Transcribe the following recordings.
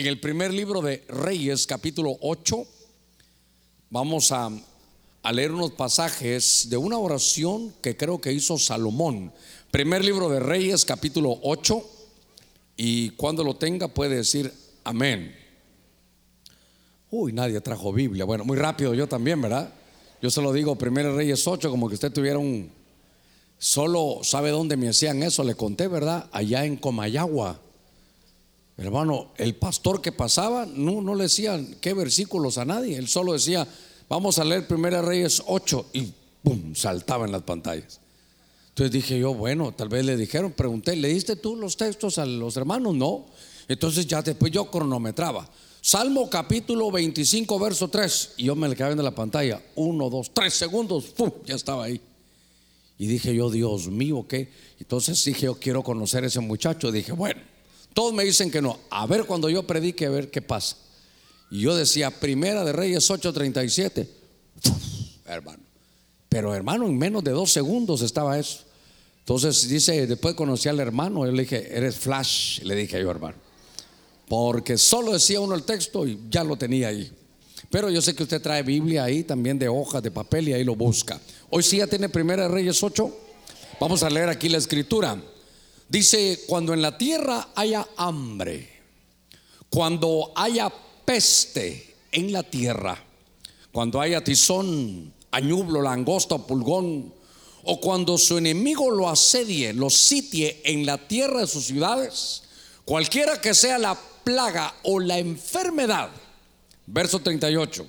en el primer libro de Reyes, capítulo 8. Vamos a, leer unos pasajes de una oración que creo que hizo Salomón. Primer libro de Reyes, capítulo 8. Y cuando lo tenga puede decir amén. Uy, nadie trajo Biblia. Bueno, muy rápido yo también, ¿verdad? Yo se lo digo, Primer Reyes 8, como que usted tuviera un... Solo sabe dónde me hacían eso, le conté, ¿verdad? Allá en Comayagua. Hermano, el pastor que pasaba no, no le decían qué versículos a nadie. Él solo decía, vamos a leer Primera Reyes 8 y ¡pum! saltaba en las pantallas. Entonces dije yo, bueno, tal vez le dijeron, pregunté, ¿le diste tú los textos a los hermanos? No. Entonces ya después yo cronometraba. Salmo capítulo 25, verso 3. Y yo me le quedaba en la pantalla. Uno, dos, tres segundos. ¡Pum! Ya estaba ahí. Y dije yo, Dios mío, ¿qué? Entonces dije, yo quiero conocer a ese muchacho. Dije, bueno, todos me dicen que no. A ver cuando yo predique, a ver qué pasa. Y yo decía, Primera de Reyes 8:37. Hermano. Pero hermano, en menos de dos segundos estaba eso. Entonces dice, después conocí al hermano. Yo le dije, eres flash. Le dije yo, hermano. Porque solo decía uno el texto y ya lo tenía ahí. Pero yo sé que usted trae Biblia ahí también de hojas, de papel y ahí lo busca. Hoy sí ya tiene Primera de Reyes 8. Vamos a leer aquí la escritura. Dice, cuando en la tierra haya hambre, cuando haya peste en la tierra, cuando haya tizón, añublo, langosta, pulgón, o cuando su enemigo lo asedie, lo sitie en la tierra de sus ciudades, cualquiera que sea la plaga o la enfermedad, verso 38,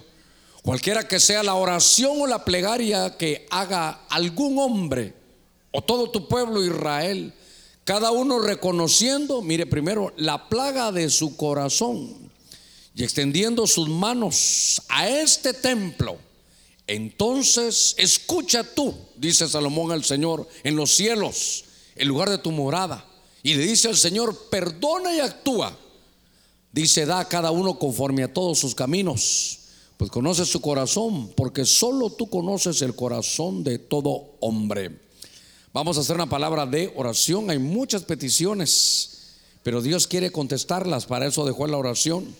cualquiera que sea la oración o la plegaria que haga algún hombre o todo tu pueblo Israel, cada uno reconociendo, mire primero, la plaga de su corazón y extendiendo sus manos a este templo. Entonces escucha tú, dice Salomón al Señor, en los cielos, en lugar de tu morada. Y le dice al Señor, perdona y actúa. Dice, da a cada uno conforme a todos sus caminos. Pues conoce su corazón, porque solo tú conoces el corazón de todo hombre. Vamos a hacer una palabra de oración. Hay muchas peticiones, pero Dios quiere contestarlas. Para eso dejó la oración.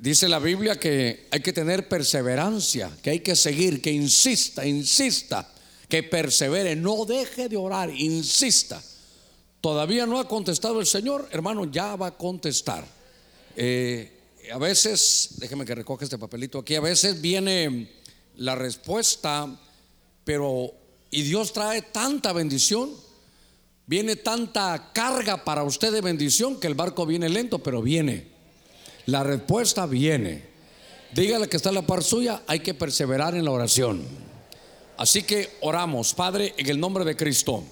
Dice la Biblia que hay que tener perseverancia, que hay que seguir, que insista, insista, que persevere, no deje de orar, insista. Todavía no ha contestado el Señor, hermano, ya va a contestar. Eh, a veces, déjeme que recoja este papelito aquí, a veces viene la respuesta, pero y Dios trae tanta bendición, viene tanta carga para usted de bendición que el barco viene lento, pero viene. La respuesta viene. Dígale que está en la par suya, hay que perseverar en la oración. Así que oramos, Padre, en el nombre de Cristo.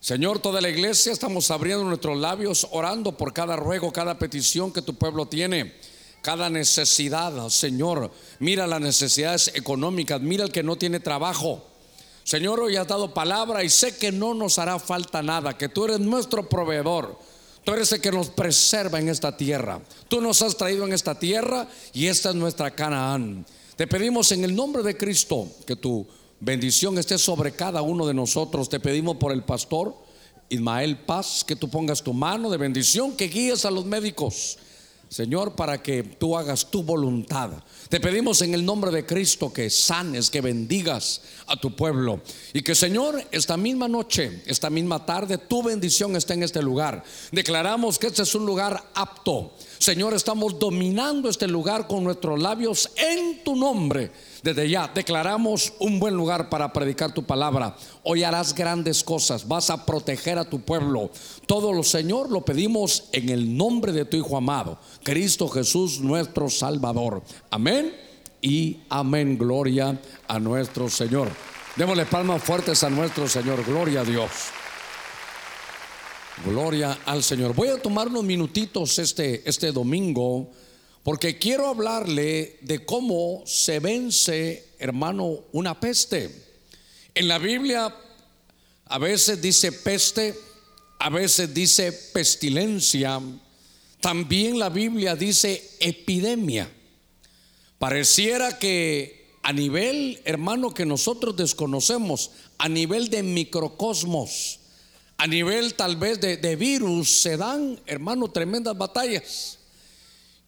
Señor, toda la iglesia estamos abriendo nuestros labios, orando por cada ruego, cada petición que tu pueblo tiene, cada necesidad, Señor. Mira las necesidades económicas, mira el que no tiene trabajo. Señor, hoy has dado palabra y sé que no nos hará falta nada, que tú eres nuestro proveedor. Tú eres el que nos preserva en esta tierra. Tú nos has traído en esta tierra y esta es nuestra Canaán. Te pedimos en el nombre de Cristo que tu bendición esté sobre cada uno de nosotros. Te pedimos por el pastor Ismael Paz, que tú pongas tu mano de bendición, que guíes a los médicos. Señor, para que tú hagas tu voluntad. Te pedimos en el nombre de Cristo que sanes, que bendigas a tu pueblo. Y que Señor, esta misma noche, esta misma tarde, tu bendición está en este lugar. Declaramos que este es un lugar apto. Señor, estamos dominando este lugar con nuestros labios en tu nombre. Desde ya declaramos un buen lugar para predicar tu palabra. Hoy harás grandes cosas, vas a proteger a tu pueblo. Todo lo, Señor, lo pedimos en el nombre de tu Hijo amado, Cristo Jesús, nuestro Salvador. Amén y amén. Gloria a nuestro Señor. Démosle palmas fuertes a nuestro Señor. Gloria a Dios. Gloria al Señor. Voy a tomar unos minutitos este, este domingo porque quiero hablarle de cómo se vence, hermano, una peste. En la Biblia a veces dice peste, a veces dice pestilencia. También la Biblia dice epidemia. Pareciera que a nivel, hermano, que nosotros desconocemos, a nivel de microcosmos, a nivel tal vez de, virus, se dan, hermano, tremendas batallas.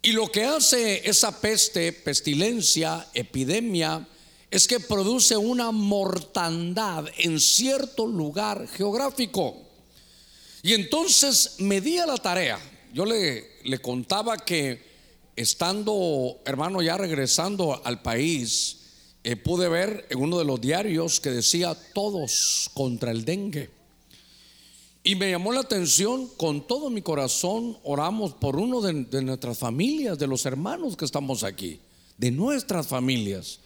Y lo que hace esa peste, pestilencia, epidemia, es que produce una mortandad en cierto lugar geográfico. Y entonces me di a la tarea. Yo le, le contaba que estando, hermano, ya regresando al país, eh, pude ver en uno de los diarios que decía todos contra el dengue. Y me llamó la atención, con todo mi corazón oramos por uno de, nuestras familias, de los hermanos que estamos aquí, de nuestras familias,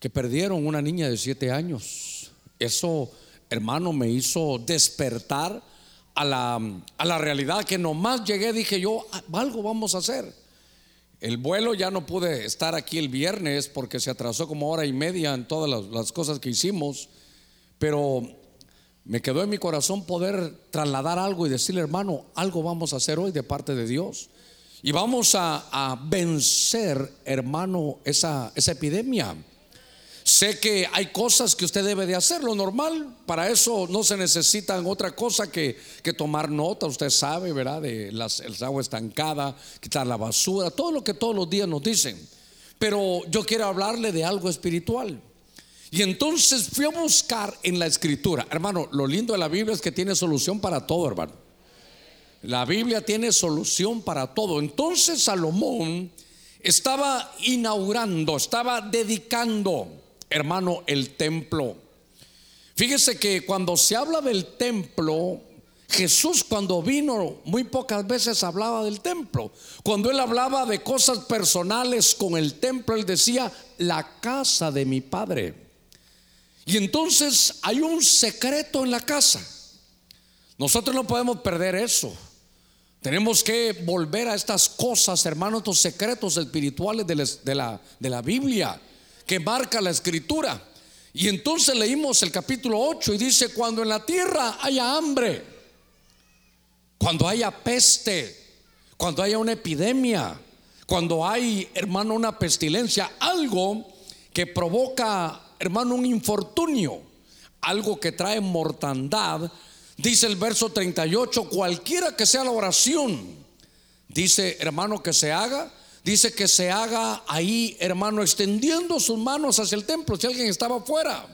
que perdieron una niña de siete años. Eso, hermano, me hizo despertar a la, a la realidad que nomás llegué, dije yo, ah, algo vamos a hacer. El vuelo ya no pude estar aquí el viernes porque se atrasó como hora y media en todas las, las cosas que hicimos, pero me quedó en mi corazón poder trasladar algo y decirle, hermano, algo vamos a hacer hoy de parte de Dios. Y vamos a, vencer, hermano, esa, esa epidemia. Sé que hay cosas que usted debe de hacer, lo normal, para eso no se necesitan otra cosa que, que tomar nota, usted sabe, ¿verdad? De las, el agua estancada, quitar la basura, todo lo que todos los días nos dicen. Pero yo quiero hablarle de algo espiritual. Y entonces fui a buscar en la escritura. Hermano, lo lindo de la Biblia es que tiene solución para todo, hermano. La Biblia tiene solución para todo. Entonces Salomón estaba inaugurando, estaba dedicando, hermano, el templo. Fíjese que cuando se habla del templo, Jesús cuando vino muy pocas veces hablaba del templo. Cuando él hablaba de cosas personales con el templo, él decía, la casa de mi padre. Y entonces hay un secreto en la casa. Nosotros no podemos perder eso. Tenemos que volver a estas cosas, hermanos, estos secretos espirituales de la, de la Biblia que marca la escritura. Y entonces leímos el capítulo 8 y dice, cuando en la tierra haya hambre, cuando haya peste, cuando haya una epidemia, cuando hay, hermano, una pestilencia, algo que provoca hermano, un infortunio, algo que trae mortandad, dice el verso 38, cualquiera que sea la oración, dice hermano que se haga, dice que se haga ahí, hermano, extendiendo sus manos hacia el templo, si alguien estaba afuera.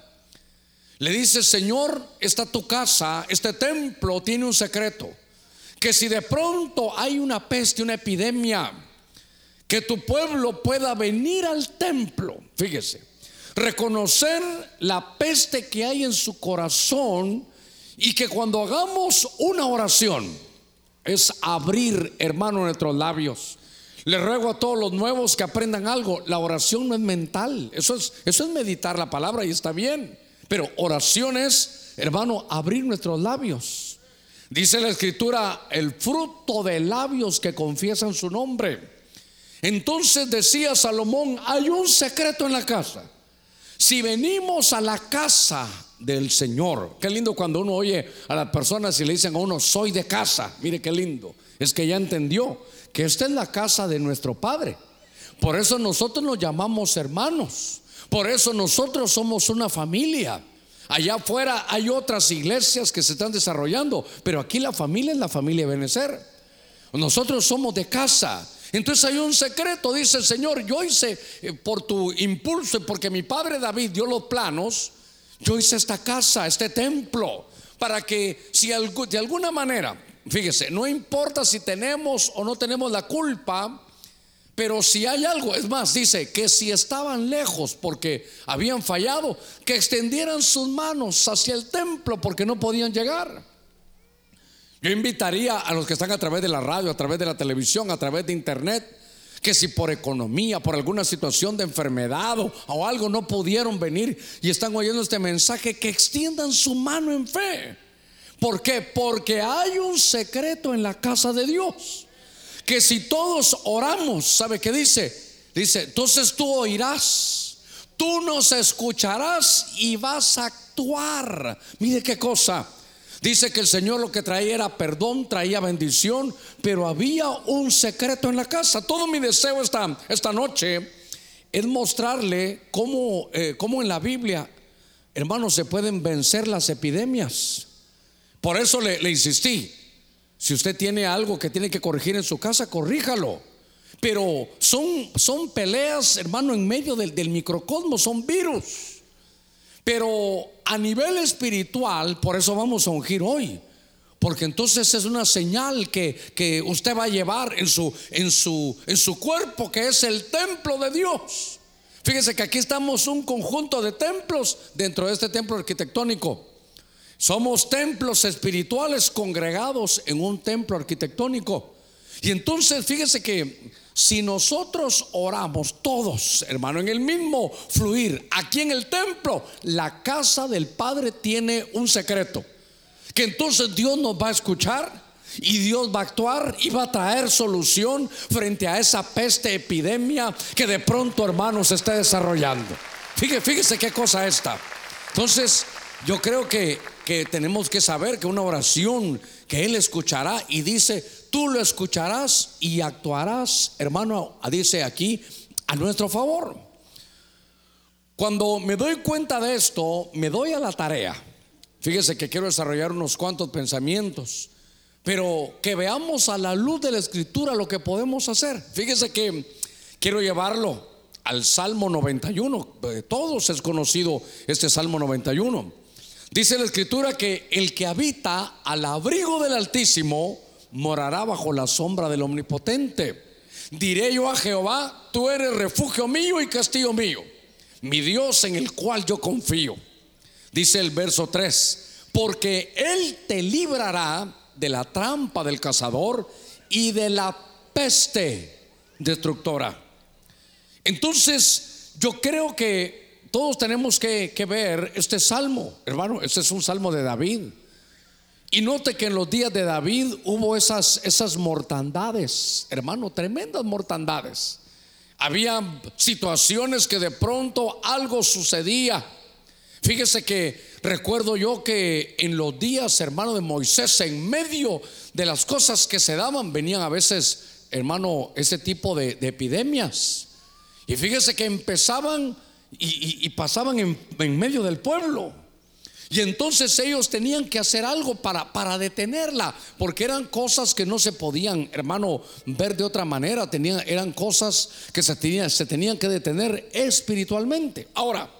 Le dice, Señor, está tu casa, este templo tiene un secreto, que si de pronto hay una peste, una epidemia, que tu pueblo pueda venir al templo, fíjese, reconocer la peste que hay en su corazón y que cuando hagamos una oración es abrir, hermano, nuestros labios. Le ruego a todos los nuevos que aprendan algo. La oración no es mental. Eso es, eso es meditar la palabra y está bien. Pero oración es, hermano, abrir nuestros labios. Dice la escritura, el fruto de labios que confiesan su nombre. Entonces decía Salomón, hay un secreto en la casa. Si venimos a la casa del Señor, qué lindo cuando uno oye a las personas y le dicen a uno, soy de casa, mire qué lindo, es que ya entendió que esta es la casa de nuestro Padre. Por eso nosotros nos llamamos hermanos, por eso nosotros somos una familia. Allá afuera hay otras iglesias que se están desarrollando, pero aquí la familia es la familia Benecer. Nosotros somos de casa. Entonces hay un secreto, dice el Señor, yo hice eh, por tu impulso y porque mi padre David dio los planos, yo hice esta casa, este templo, para que si de alguna manera, fíjese, no importa si tenemos o no tenemos la culpa, pero si hay algo, es más, dice que si estaban lejos porque habían fallado, que extendieran sus manos hacia el templo porque no podían llegar. Yo invitaría a los que están a través de la radio, a través de la televisión, a través de internet, que si por economía, por alguna situación de enfermedad o, algo no pudieron venir y están oyendo este mensaje, que extiendan su mano en fe. ¿Por qué? Porque hay un secreto en la casa de Dios. Que si todos oramos, ¿sabe qué dice? Dice, entonces tú oirás, tú nos escucharás y vas a actuar. Mire qué cosa. Dice que el Señor lo que traía era perdón, traía bendición, pero había un secreto en la casa. Todo mi deseo esta, esta noche es mostrarle cómo, eh, cómo en la Biblia, hermanos, se pueden vencer las epidemias. Por eso le, insistí. Si usted tiene algo que tiene que corregir en su casa, corríjalo. pero son, son peleas, hermano, en medio del, del microcosmos, son virus. Pero a nivel espiritual, por eso vamos a ungir hoy. Porque entonces es una señal que, que usted va a llevar en su, en, su, en su cuerpo, que es el templo de Dios. Fíjese que aquí estamos un conjunto de templos dentro de este templo arquitectónico. Somos templos espirituales congregados en un templo arquitectónico. Y entonces fíjese que si nosotros oramos todos, hermano, en el mismo fluir, aquí en el templo, la casa del Padre tiene un secreto. Que entonces Dios nos va a escuchar y Dios va a actuar y va a traer solución frente a esa peste epidemia que de pronto, hermanos, se está desarrollando. Fíjese, fíjese qué cosa esta. Entonces, yo creo que, que tenemos que saber que una oración que Él escuchará y dice, tú lo escucharás y actuarás, hermano, dice aquí, a nuestro favor. Cuando me doy cuenta de esto, me doy a la tarea. Fíjese que quiero desarrollar unos cuantos pensamientos pero que veamos a la luz de la escritura lo que podemos hacer. Fíjese que quiero llevarlo al Salmo 91. todos es conocido este Salmo 91. Dice la escritura que el que habita al abrigo del Altísimo morará bajo la sombra del Omnipotente. Diré yo a Jehová, tú eres refugio mío y castillo mío, mi Dios en el cual yo confío. Dice el verso 3, porque Él te librará de la trampa del cazador y de la peste destructora. Entonces, yo creo que todos tenemos que, ver este salmo, hermano, este es un salmo de David. Y note que en los días de David hubo esas, esas mortandades, hermano, tremendas mortandades. Había situaciones que de pronto algo sucedía. Fíjese que Recuerdo yo que en los días, hermano, de Moisés, en medio de las cosas que se daban, venían a veces, hermano, ese tipo de, epidemias. Y fíjese que empezaban y, pasaban en, medio del pueblo. Y entonces ellos tenían que hacer algo para, para detenerla, porque eran cosas que no se podían, hermano, ver de otra manera. Tenían, eran cosas que se tenían, se tenían que detener espiritualmente. Ahora,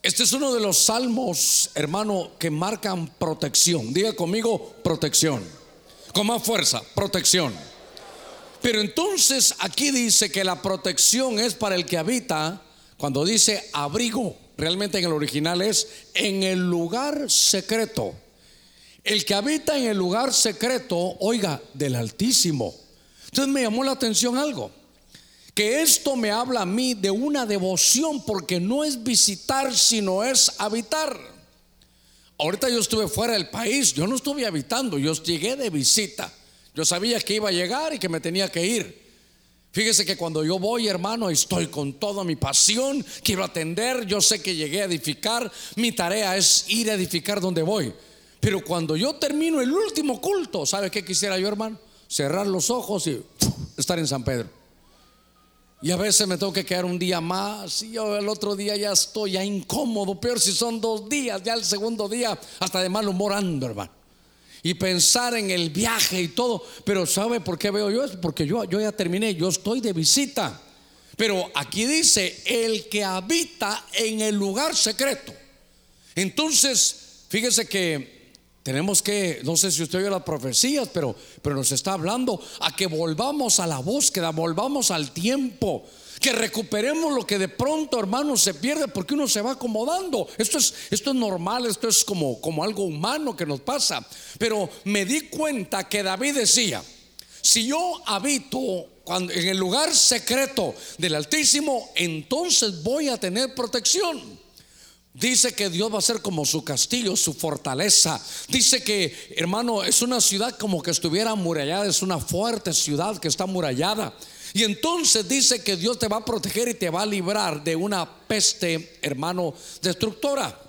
este es uno de los salmos, hermano, que marcan protección. Diga conmigo, protección. Con más fuerza, protección. Pero entonces aquí dice que la protección es para el que habita, cuando dice abrigo, realmente en el original es en el lugar secreto. El que habita en el lugar secreto, oiga, del Altísimo. Entonces me llamó la atención algo que esto me habla a mí de una devoción porque no es visitar, sino es habitar. Ahorita yo estuve fuera del país, yo no estuve habitando, yo llegué de visita. Yo sabía que iba a llegar y que me tenía que ir. Fíjese que cuando yo voy, hermano, estoy con toda mi pasión, quiero atender, yo sé que llegué a edificar, mi tarea es ir a edificar donde voy. Pero cuando yo termino el último culto, ¿sabe qué quisiera yo, hermano? Cerrar los ojos y estar en San Pedro. Y a veces me tengo que quedar un día más y yo el otro día ya estoy ya incómodo, peor si son dos días, ya el segundo día hasta de mal humor ando, hermano. Y pensar en el viaje y todo, pero ¿sabe por qué veo yo eso? Porque yo, yo ya terminé, yo estoy de visita. Pero aquí dice, el que habita en el lugar secreto. Entonces, fíjese que tenemos que, no sé si usted oye las profecías, pero, pero nos está hablando a que volvamos a la búsqueda, volvamos al tiempo, que recuperemos lo que de pronto, hermanos, se pierde porque uno se va acomodando. Esto es, esto es normal, esto es como, como algo humano que nos pasa. Pero me di cuenta que David decía, si yo habito cuando, en el lugar secreto del Altísimo, entonces voy a tener protección. Dice que Dios va a ser como su castillo, su fortaleza. Dice que, hermano, es una ciudad como que estuviera amurallada, es una fuerte ciudad que está amurallada. Y entonces dice que Dios te va a proteger y te va a librar de una peste, hermano, destructora.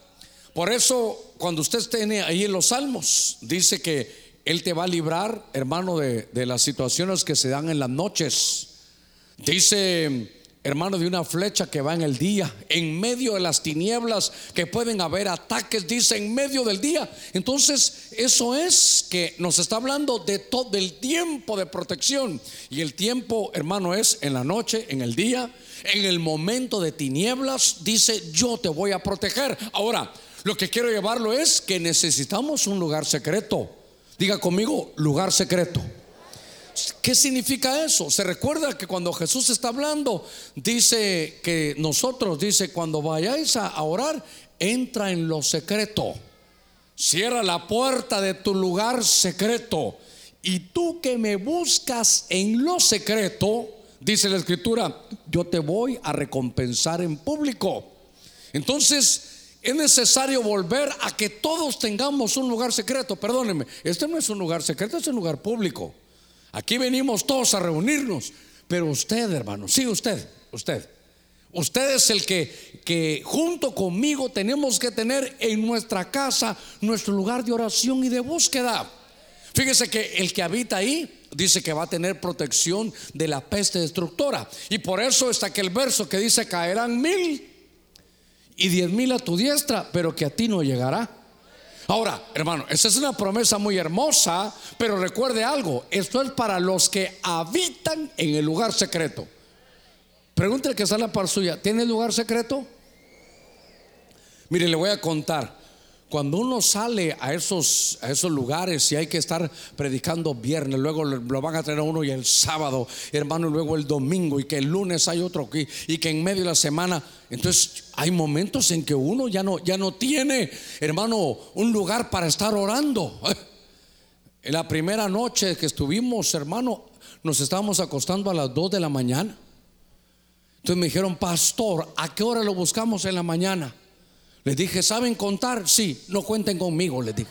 Por eso, cuando usted esté ahí en los salmos, dice que Él te va a librar, hermano, de, de las situaciones que se dan en las noches. Dice hermano, de una flecha que va en el día, en medio de las tinieblas que pueden haber ataques, dice, en medio del día. Entonces, eso es que nos está hablando de todo el tiempo de protección. Y el tiempo, hermano, es en la noche, en el día, en el momento de tinieblas, dice, yo te voy a proteger. Ahora, lo que quiero llevarlo es que necesitamos un lugar secreto. Diga conmigo, lugar secreto. ¿Qué significa eso? Se recuerda que cuando Jesús está hablando, dice que nosotros, dice, cuando vayáis a orar, entra en lo secreto. Cierra la puerta de tu lugar secreto. Y tú que me buscas en lo secreto, dice la escritura, yo te voy a recompensar en público. Entonces, es necesario volver a que todos tengamos un lugar secreto. Perdónenme, este no es un lugar secreto, es un lugar público. Aquí venimos todos a reunirnos. Pero usted, hermano, sí, usted, usted. Usted es el que, que junto conmigo tenemos que tener en nuestra casa nuestro lugar de oración y de búsqueda. Fíjese que el que habita ahí dice que va a tener protección de la peste destructora. Y por eso está aquel verso que dice caerán mil y diez mil a tu diestra, pero que a ti no llegará. Ahora, hermano, esa es una promesa muy hermosa, pero recuerde algo, esto es para los que habitan en el lugar secreto. Pregúntale que sale para suya, ¿tiene lugar secreto? Mire, le voy a contar. Cuando uno sale a esos, a esos lugares y hay que estar predicando viernes, luego lo van a tener a uno y el sábado, hermano, y luego el domingo, y que el lunes hay otro aquí, y que en medio de la semana, entonces hay momentos en que uno ya no, ya no tiene, hermano, un lugar para estar orando. En la primera noche que estuvimos, hermano, nos estábamos acostando a las 2 de la mañana. Entonces me dijeron, pastor, ¿a qué hora lo buscamos en la mañana? Les dije, ¿saben contar? Sí, no cuenten conmigo, les dije.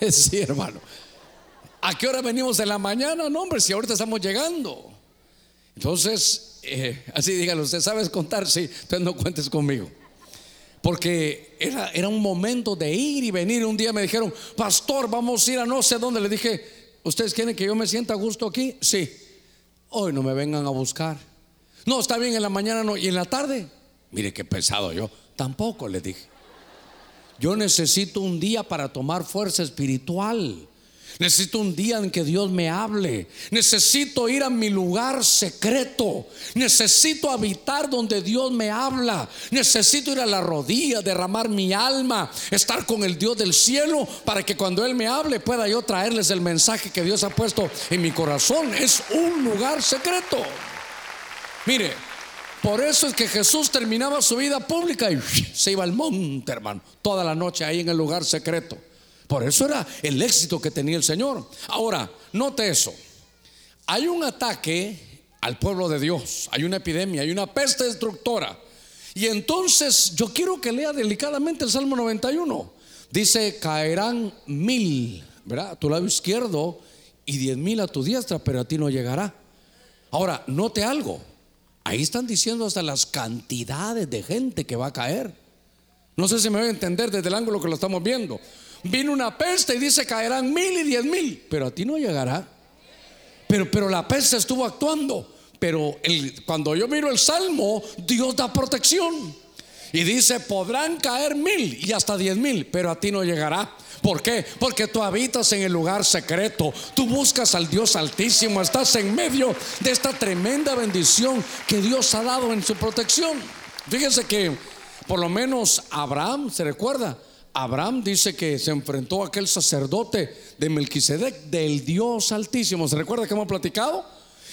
Sí, hermano. ¿A qué hora venimos en la mañana? No, hombre, si ahorita estamos llegando. Entonces, eh, así dígalo, ¿usted sabes contar? Sí, entonces no cuentes conmigo. Porque era, era un momento de ir y venir. Un día me dijeron, pastor, vamos a ir a no sé dónde. Le dije, ¿ustedes quieren que yo me sienta a gusto aquí? Sí. Hoy no me vengan a buscar. No, está bien, en la mañana no. ¿Y en la tarde? Mire qué pesado yo. Tampoco le dije. Yo necesito un día para tomar fuerza espiritual. Necesito un día en que Dios me hable. Necesito ir a mi lugar secreto. Necesito habitar donde Dios me habla. Necesito ir a la rodilla, derramar mi alma, estar con el Dios del cielo para que cuando Él me hable pueda yo traerles el mensaje que Dios ha puesto en mi corazón. Es un lugar secreto. Mire, por eso es que Jesús terminaba su vida pública y se iba al monte, hermano, toda la noche ahí en el lugar secreto. Por eso era el éxito que tenía el Señor. Ahora, note eso. Hay un ataque al pueblo de Dios, hay una epidemia, hay una peste destructora. Y entonces yo quiero que lea delicadamente el Salmo 91. Dice, caerán mil, ¿verdad? A tu lado izquierdo y diez mil a tu diestra, pero a ti no llegará. Ahora, note algo. Ahí están diciendo hasta las cantidades de gente que va a caer. No sé si me voy a entender desde el ángulo que lo estamos viendo. Vino una peste y dice caerán mil y diez mil, pero a ti no llegará. Pero, pero la peste estuvo actuando. Pero cuando yo miro el salmo, Dios da protección. Y dice, podrán caer mil y hasta diez mil, pero a ti no llegará. ¿Por qué? Porque tú habitas en el lugar secreto, tú buscas al Dios altísimo, estás en medio de esta tremenda bendición que Dios ha dado en su protección. Fíjense que por lo menos Abraham, ¿se recuerda? Abraham dice que se enfrentó a aquel sacerdote de Melquisedec, del Dios altísimo. ¿Se recuerda que hemos platicado?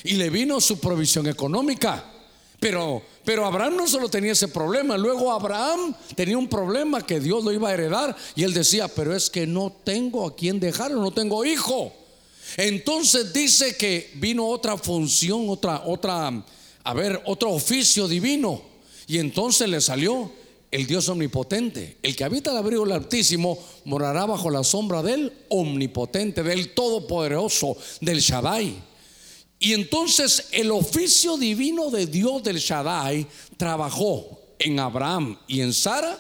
Y le vino su provisión económica. Pero, pero Abraham no solo tenía ese problema, luego Abraham tenía un problema que Dios lo iba a heredar y él decía, pero es que no tengo a quien dejarlo, no tengo hijo. Entonces dice que vino otra función, otra, otra, a ver, otro oficio divino. Y entonces le salió el Dios omnipotente. El que habita el abrigo del Altísimo morará bajo la sombra del omnipotente, del todopoderoso, del Shaddai. Y entonces el oficio divino de Dios del Shaddai trabajó en Abraham y en Sara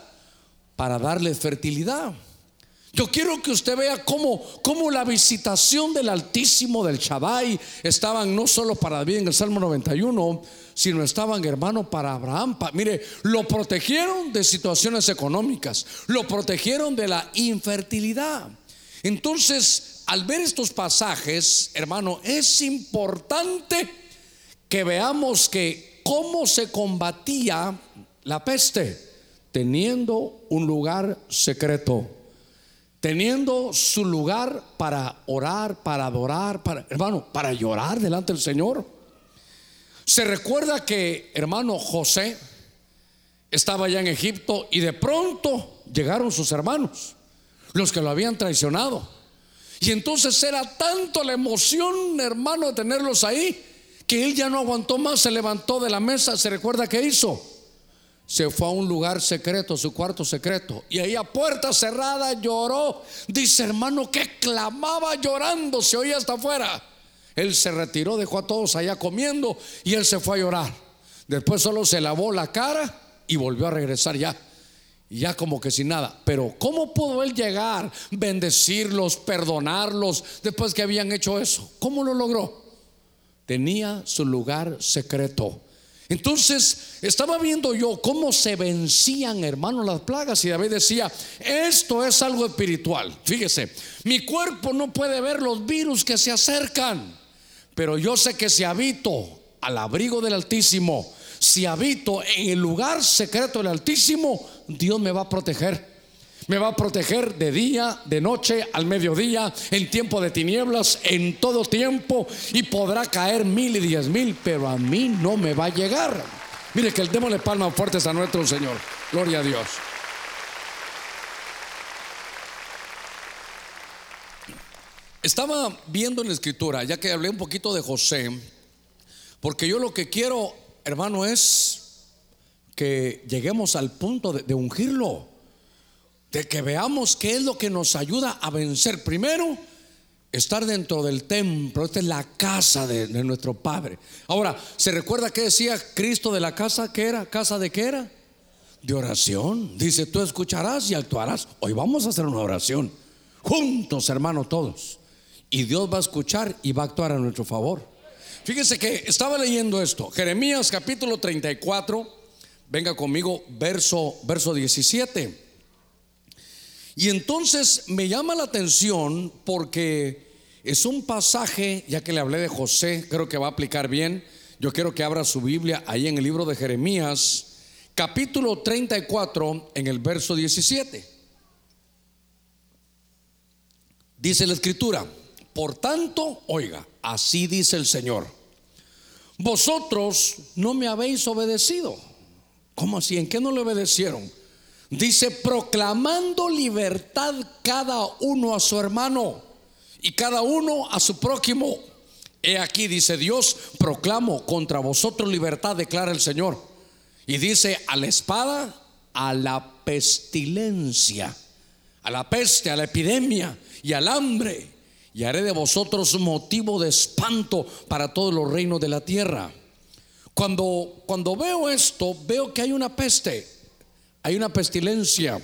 para darle fertilidad. Yo quiero que usted vea cómo, cómo la visitación del Altísimo del Shaddai estaban no solo para David en el Salmo 91, sino estaban, hermano, para Abraham. mire, lo protegieron de situaciones económicas, lo protegieron de la infertilidad. Entonces, al ver estos pasajes, hermano, es importante que veamos que cómo se combatía la peste, teniendo un lugar secreto teniendo su lugar para orar, para adorar, para, hermano, para llorar delante del Señor. Se recuerda que, hermano José, estaba allá en Egipto y de pronto llegaron sus hermanos, los que lo habían traicionado. Y entonces era tanto la emoción, hermano, de tenerlos ahí, que él ya no aguantó más, se levantó de la mesa, se recuerda que hizo se fue a un lugar secreto, su cuarto secreto, y ahí a puerta cerrada lloró. Dice hermano que clamaba llorando, se oía hasta afuera. Él se retiró, dejó a todos allá comiendo y él se fue a llorar. Después solo se lavó la cara y volvió a regresar ya. Ya como que sin nada. Pero ¿cómo pudo él llegar, bendecirlos, perdonarlos después que habían hecho eso? ¿Cómo lo logró? Tenía su lugar secreto. Entonces estaba viendo yo cómo se vencían, hermanos, las plagas y David decía, esto es algo espiritual. Fíjese, mi cuerpo no puede ver los virus que se acercan, pero yo sé que si habito al abrigo del Altísimo, si habito en el lugar secreto del Altísimo, Dios me va a proteger. Me va a proteger de día, de noche, al mediodía, en tiempo de tinieblas, en todo tiempo. Y podrá caer mil y diez mil, pero a mí no me va a llegar. Mire que el démosle palmas fuertes a nuestro Señor. Gloria a Dios. Estaba viendo en la escritura, ya que hablé un poquito de José, porque yo lo que quiero, hermano, es que lleguemos al punto de, ungirlo de que veamos qué es lo que nos ayuda a vencer. Primero, estar dentro del templo, esta es la casa de, nuestro Padre. Ahora, ¿se recuerda que decía Cristo de la casa que era? ¿Casa de qué era? De oración. Dice, tú escucharás y actuarás. Hoy vamos a hacer una oración. Juntos, hermanos, todos. Y Dios va a escuchar y va a actuar a nuestro favor. Fíjese que estaba leyendo esto. Jeremías capítulo 34. Venga conmigo, verso, verso 17. Y entonces me llama la atención porque es un pasaje, ya que le hablé de José, creo que va a aplicar bien. Yo quiero que abra su Biblia ahí en el libro de Jeremías, capítulo 34, en el verso 17. Dice la escritura, por tanto, oiga, así dice el Señor, vosotros no me habéis obedecido. ¿Cómo así? ¿En qué no le obedecieron? Dice, proclamando libertad cada uno a su hermano y cada uno a su prójimo. He aquí, dice Dios, proclamo contra vosotros libertad, declara el Señor. Y dice, a la espada, a la pestilencia, a la peste, a la epidemia y al hambre. Y haré de vosotros motivo de espanto para todos los reinos de la tierra. Cuando, cuando veo esto, veo que hay una peste hay una pestilencia,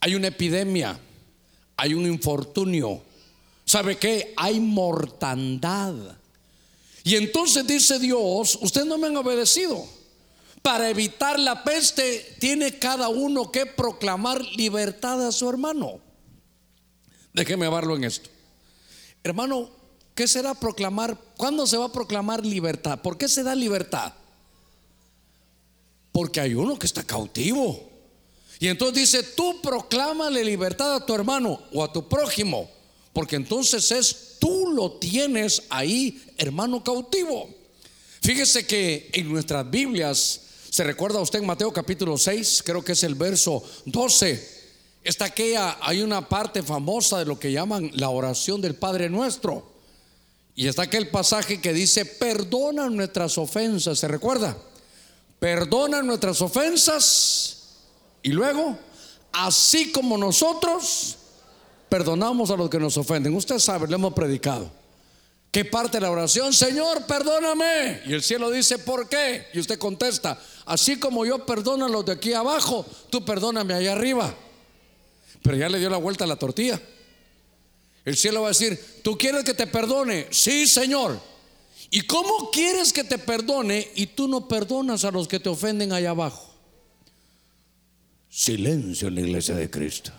hay una epidemia, hay un infortunio. ¿Sabe qué? Hay mortandad. Y entonces dice Dios, ustedes no me han obedecido. Para evitar la peste tiene cada uno que proclamar libertad a su hermano. Déjeme hablarlo en esto. Hermano, ¿qué será proclamar? ¿Cuándo se va a proclamar libertad? ¿Por qué se da libertad? Porque hay uno que está cautivo. Y entonces dice, tú proclámale libertad a tu hermano o a tu prójimo. Porque entonces es, tú lo tienes ahí, hermano cautivo. Fíjese que en nuestras Biblias, se recuerda usted en Mateo capítulo 6, creo que es el verso 12. Está aquella, hay una parte famosa de lo que llaman la oración del Padre Nuestro. Y está aquel pasaje que dice, perdona nuestras ofensas, ¿se recuerda? perdona nuestras ofensas y luego, así como nosotros perdonamos a los que nos ofenden. Usted sabe, le hemos predicado. ¿Qué parte de la oración? Señor, perdóname. Y el cielo dice, ¿por qué? Y usted contesta, así como yo perdono a los de aquí abajo, tú perdóname allá arriba. pero ya le dio la vuelta a la tortilla. El cielo va a decir, ¿tú quieres que te perdone? Sí, Señor. ¿Y cómo quieres que te perdone y tú no perdonas a los que te ofenden allá abajo? Silencio en la iglesia de Cristo.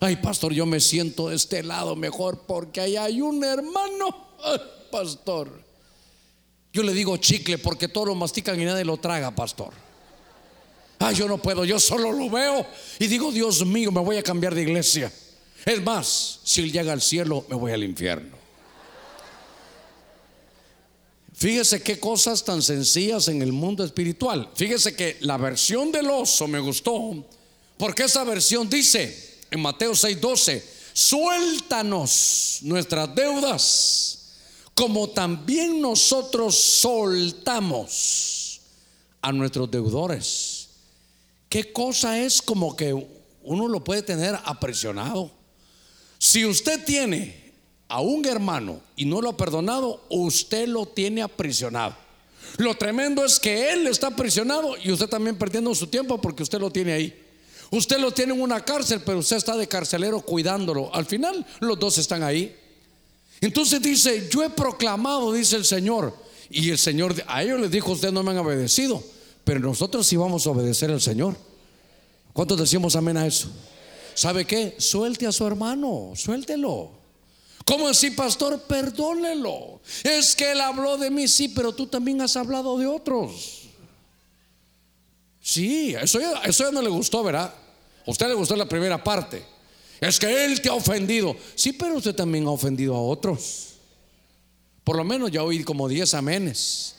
Ay, pastor, yo me siento de este lado mejor porque allá hay un hermano. Ay, pastor. Yo le digo chicle porque todos lo mastican y nadie lo traga, pastor. Ay, yo no puedo, yo solo lo veo y digo, Dios mío, me voy a cambiar de iglesia. Es más, si él llega al cielo, me voy al infierno. Fíjese qué cosas tan sencillas en el mundo espiritual. Fíjese que la versión del oso me gustó, porque esa versión dice en Mateo 6:12, suéltanos nuestras deudas, como también nosotros soltamos a nuestros deudores. ¿Qué cosa es como que uno lo puede tener apresionado? Si usted tiene a un hermano y no lo ha perdonado, usted lo tiene aprisionado. Lo tremendo es que él está aprisionado y usted también perdiendo su tiempo porque usted lo tiene ahí. Usted lo tiene en una cárcel, pero usted está de carcelero cuidándolo. Al final los dos están ahí. Entonces dice, yo he proclamado, dice el Señor. Y el Señor, a ellos les dijo, ustedes no me han obedecido, pero nosotros sí vamos a obedecer al Señor. ¿Cuántos decimos amén a eso? ¿Sabe qué? Suelte a su hermano, suéltelo. ¿Cómo así, pastor? Perdónelo. Es que él habló de mí, sí, pero tú también has hablado de otros. Sí, eso ya, eso no le gustó, ¿verdad? A usted le gustó la primera parte. Es que él te ha ofendido. Sí, pero usted también ha ofendido a otros. Por lo menos ya oí como 10 amenes.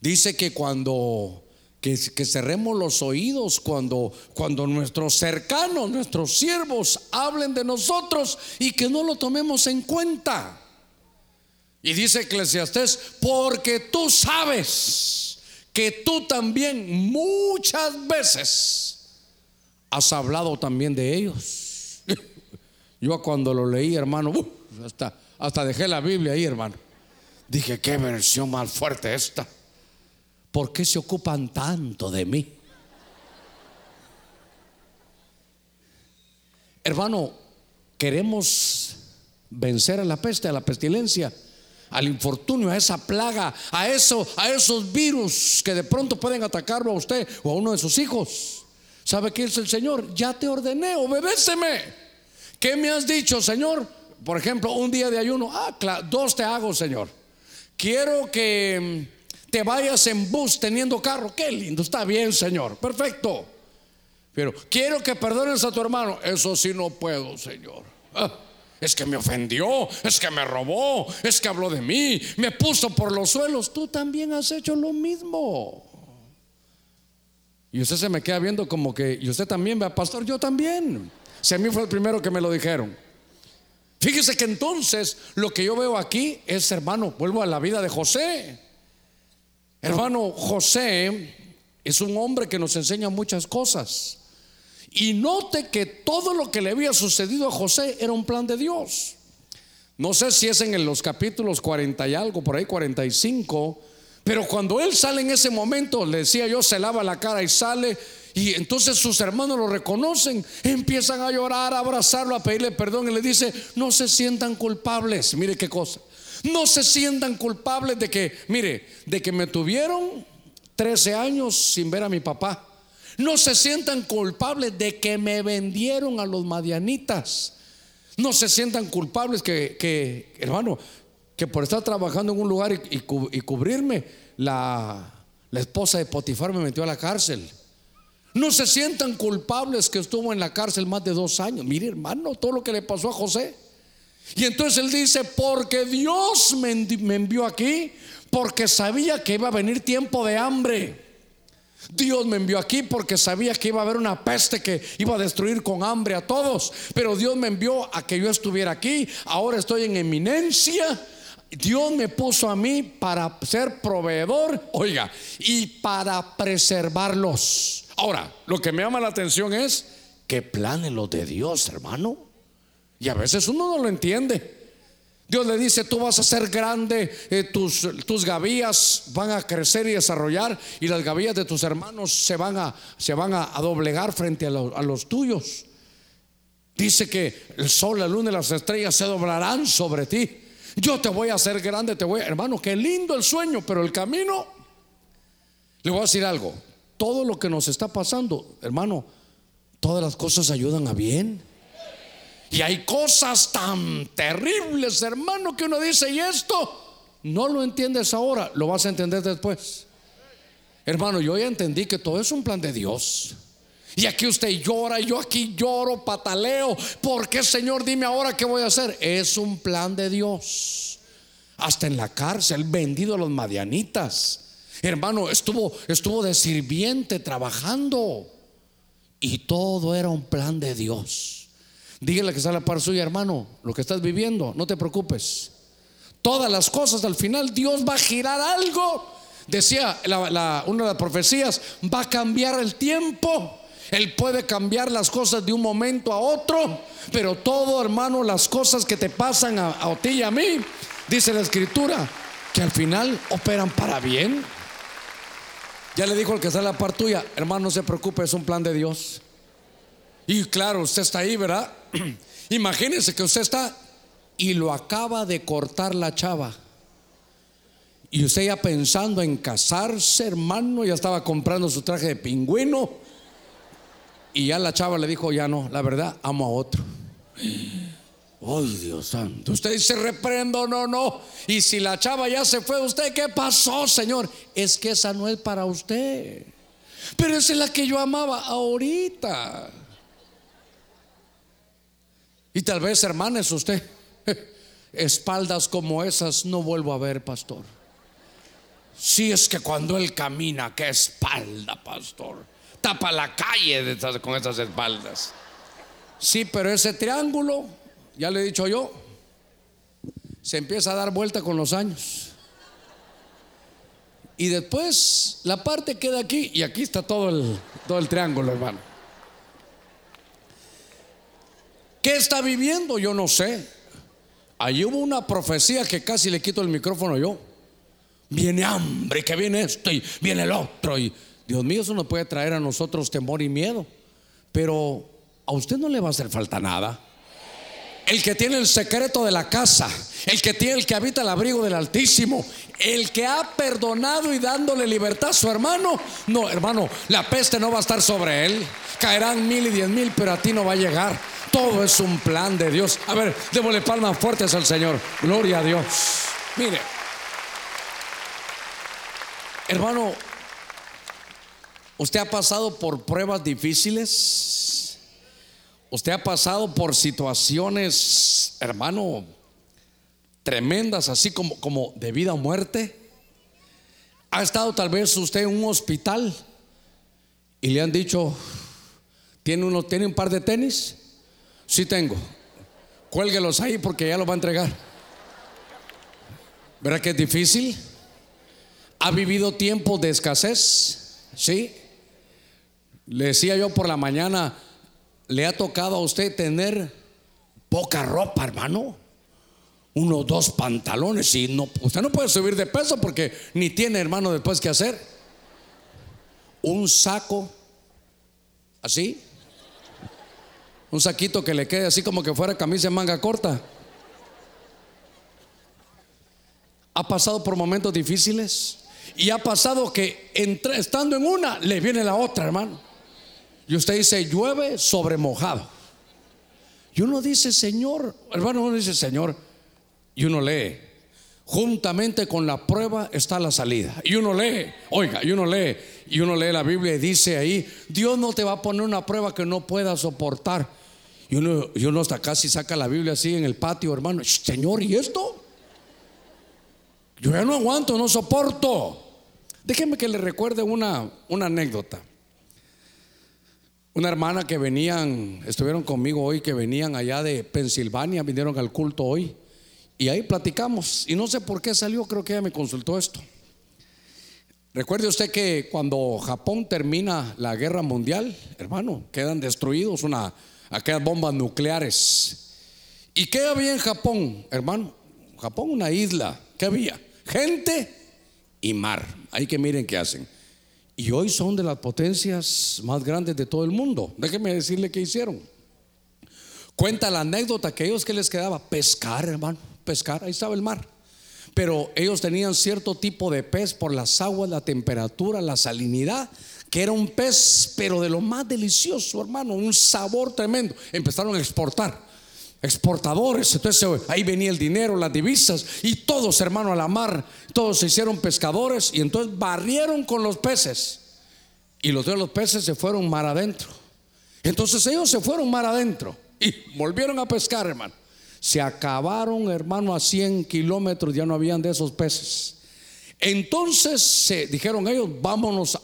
Dice que cuando que, cerremos los oídos cuando, cuando nuestros cercanos, nuestros siervos hablen de nosotros y que no lo tomemos en cuenta. Y dice Eclesiastés, porque tú sabes que tú también muchas veces has hablado también de ellos. Yo cuando lo leí, hermano, hasta, hasta dejé la Biblia ahí, hermano. Dije, qué versión más fuerte esta. ¿Por qué se ocupan tanto de mí? Hermano, queremos vencer a la peste, a la pestilencia, al infortunio, a esa plaga, a eso, a esos virus que de pronto pueden atacarlo a usted o a uno de sus hijos. ¿Sabe qué es el Señor? Ya te ordené, obedéceme. ¿Qué me has dicho, Señor? Por ejemplo, un día de ayuno, ah, dos te hago, Señor. Quiero que te vayas en bus teniendo carro. Qué lindo, está bien, Señor. Perfecto. Pero quiero que perdones a tu hermano. Eso sí no puedo, Señor. Ah, es que me ofendió, es que me robó, es que habló de mí, me puso por los suelos. Tú también has hecho lo mismo. Y usted se me queda viendo como que, y usted también, ve, pastor, yo también. Si a mí fue el primero que me lo dijeron. Fíjese que entonces lo que yo veo aquí es, hermano, vuelvo a la vida de José. Hermano, José es un hombre que nos enseña muchas cosas. Y note que todo lo que le había sucedido a José era un plan de Dios. No sé si es en los capítulos 40 y algo, por ahí 45, pero cuando él sale en ese momento, le decía yo, se lava la cara y sale, y entonces sus hermanos lo reconocen, empiezan a llorar, a abrazarlo, a pedirle perdón, y le dice, no se sientan culpables, mire qué cosa. No se sientan culpables de que, mire, de que me tuvieron 13 años sin ver a mi papá. No se sientan culpables de que me vendieron a los madianitas. No se sientan culpables que, hermano, que por estar trabajando en un lugar y, cubrirme, la, la esposa de Potifar me metió a la cárcel. No se sientan culpables que estuvo en la cárcel más de dos años. Mire, hermano, todo lo que le pasó a José. Y entonces él dice, porque Dios me envió aquí, porque sabía que iba a venir tiempo de hambre. Dios me envió aquí porque sabía que iba a haber una peste que iba a destruir con hambre a todos. Pero Dios me envió a que yo estuviera aquí. Ahora estoy en eminencia. Dios me puso a mí para ser proveedor, oiga, y para preservarlos. Ahora, lo que me llama la atención es que planes los de Dios, hermano. Y a veces uno no lo entiende. Dios le dice, tú vas a ser grande, eh, tus, tus gavillas van a crecer y desarrollar y las gavillas de tus hermanos se van a, se van a, doblegar frente a, a los tuyos. Dice que el sol, la luna y las estrellas se doblarán sobre ti. Yo te voy a hacer grande, te voy, hermano, qué lindo el sueño, pero el camino, le voy a decir algo, todo lo que nos está pasando, hermano, todas las cosas ayudan a bien. Y hay cosas tan terribles, hermano, que uno dice, ¿y esto? No lo entiendes ahora, lo vas a entender después. Hermano, yo ya entendí que todo es un plan de Dios. Y aquí usted llora, yo aquí lloro, pataleo. ¿Por qué, Señor? Dime ahora qué voy a hacer. Es un plan de Dios. Hasta en la cárcel, vendido a los madianitas. Hermano, estuvo, estuvo de sirviente trabajando. Y todo era un plan de Dios. Dígale que está a la par suya, hermano, lo que estás viviendo, no te preocupes. Todas las cosas al final Dios va a girar algo. Decía una de las profecías, va a cambiar el tiempo. Él puede cambiar las cosas de un momento a otro, pero todo, hermano, las cosas que te pasan a, ti y a mí, dice la escritura, que al final operan para bien. Ya le dijo el que está en la par tuya, hermano, no se preocupe, es un plan de Dios. Y claro, usted está ahí, ¿verdad? Imagínese que usted está y lo acaba de cortar la chava. Y usted ya pensando en casarse, hermano, ya estaba comprando su traje de pingüino y ya la chava le dijo, ya no, la verdad, amo a otro. Ay, Dios santo. Usted dice, reprendo, no, no. Y si la chava ya se fue, ¿usted qué pasó, Señor? Es que esa no es para usted. Pero esa es la que yo amaba ahorita. Y tal vez, hermanas, usted, espaldas como esas no vuelvo a ver, pastor. Si es que cuando él camina, qué espalda, pastor tapa la calle con esas espaldas. Sí, pero ese triángulo, ya le he dicho yo, se empieza a dar vuelta con los años. Y después la parte queda aquí y aquí está todo el, todo el triángulo, hermano. ¿Qué está viviendo? Yo no sé. Allí hubo una profecía que casi le quito el micrófono yo. Viene hambre, que viene esto y viene el otro y Dios mío, eso nos puede traer a nosotros temor y miedo. Pero a usted no le va a hacer falta nada. El que tiene el secreto de la casa, el que tiene el que habita el abrigo del Altísimo, el que ha perdonado y dándole libertad a su hermano, no, hermano, la peste no va a estar sobre él. Caerán mil y diez mil, pero a ti no va a llegar. Todo es un plan de Dios. A ver, démosle palmas fuertes al Señor. Gloria a Dios. Mire, hermano, ¿Usted ha pasado por pruebas difíciles? ¿Usted ha pasado por situaciones, hermano, tremendas, así como, como de vida o muerte? ¿Ha estado tal vez usted en un hospital y le han dicho, ¿tiene, uno, ¿tiene un par de tenis? Sí tengo. Cuélguelos ahí porque ya los va a entregar. ¿Verdad que es difícil? ¿Ha vivido tiempos de escasez? ¿Sí? Le decía yo por la mañana, ¿le ha tocado a usted tener poca ropa, hermano? Unos dos pantalones y no, usted no puede subir de peso porque ni tiene, hermano, después que hacer. Un saco, así. Un saquito que le quede así como que fuera camisa de manga corta. ¿Ha pasado por momentos difíciles? Y ha pasado que estando en una, le viene la otra, hermano. Y usted dice, llueve sobre mojado. Y uno dice, Señor, hermano, uno dice, Señor, y uno lee, juntamente con la prueba está la salida. Y uno lee, oiga, y uno lee, y uno lee la Biblia y dice ahí, Dios no te va a poner una prueba que no puedas soportar. Y uno, y hasta casi saca la Biblia así en el patio, hermano, Señor, ¿y esto? Yo ya no aguanto, no soporto. Déjeme que le recuerde una, una anécdota. Una hermana que venían, estuvieron conmigo hoy, que venían allá de Pensilvania, vinieron al culto hoy. Y ahí platicamos. Y no sé por qué salió, creo que ella me consultó esto. Recuerde usted que cuando Japón termina la guerra mundial, hermano, quedan destruidos una, aquellas bombas nucleares. ¿Y qué había en Japón, hermano? Japón, una isla. ¿Qué había? Gente y mar. Ahí que miren qué hacen. Y hoy son de las potencias más grandes de todo el mundo. Déjenme decirle qué hicieron. Cuenta la anécdota que ellos que les quedaba pescar, hermano, pescar, ahí estaba el mar. Pero ellos tenían cierto tipo de pez por las aguas, la temperatura, la salinidad, que era un pez, pero de lo más delicioso, hermano, un sabor tremendo. Empezaron a exportar, exportadores. Entonces ahí venía el dinero, las divisas, y todos, hermano, a la mar, todos se hicieron pescadores y entonces barrieron con los peces. Y los de los peces se fueron mar adentro. Entonces ellos se fueron mar adentro y volvieron a pescar, hermano. Se acabaron, hermano, a 100 kilómetros, ya no habían de esos peces. Entonces se dijeron ellos, vámonos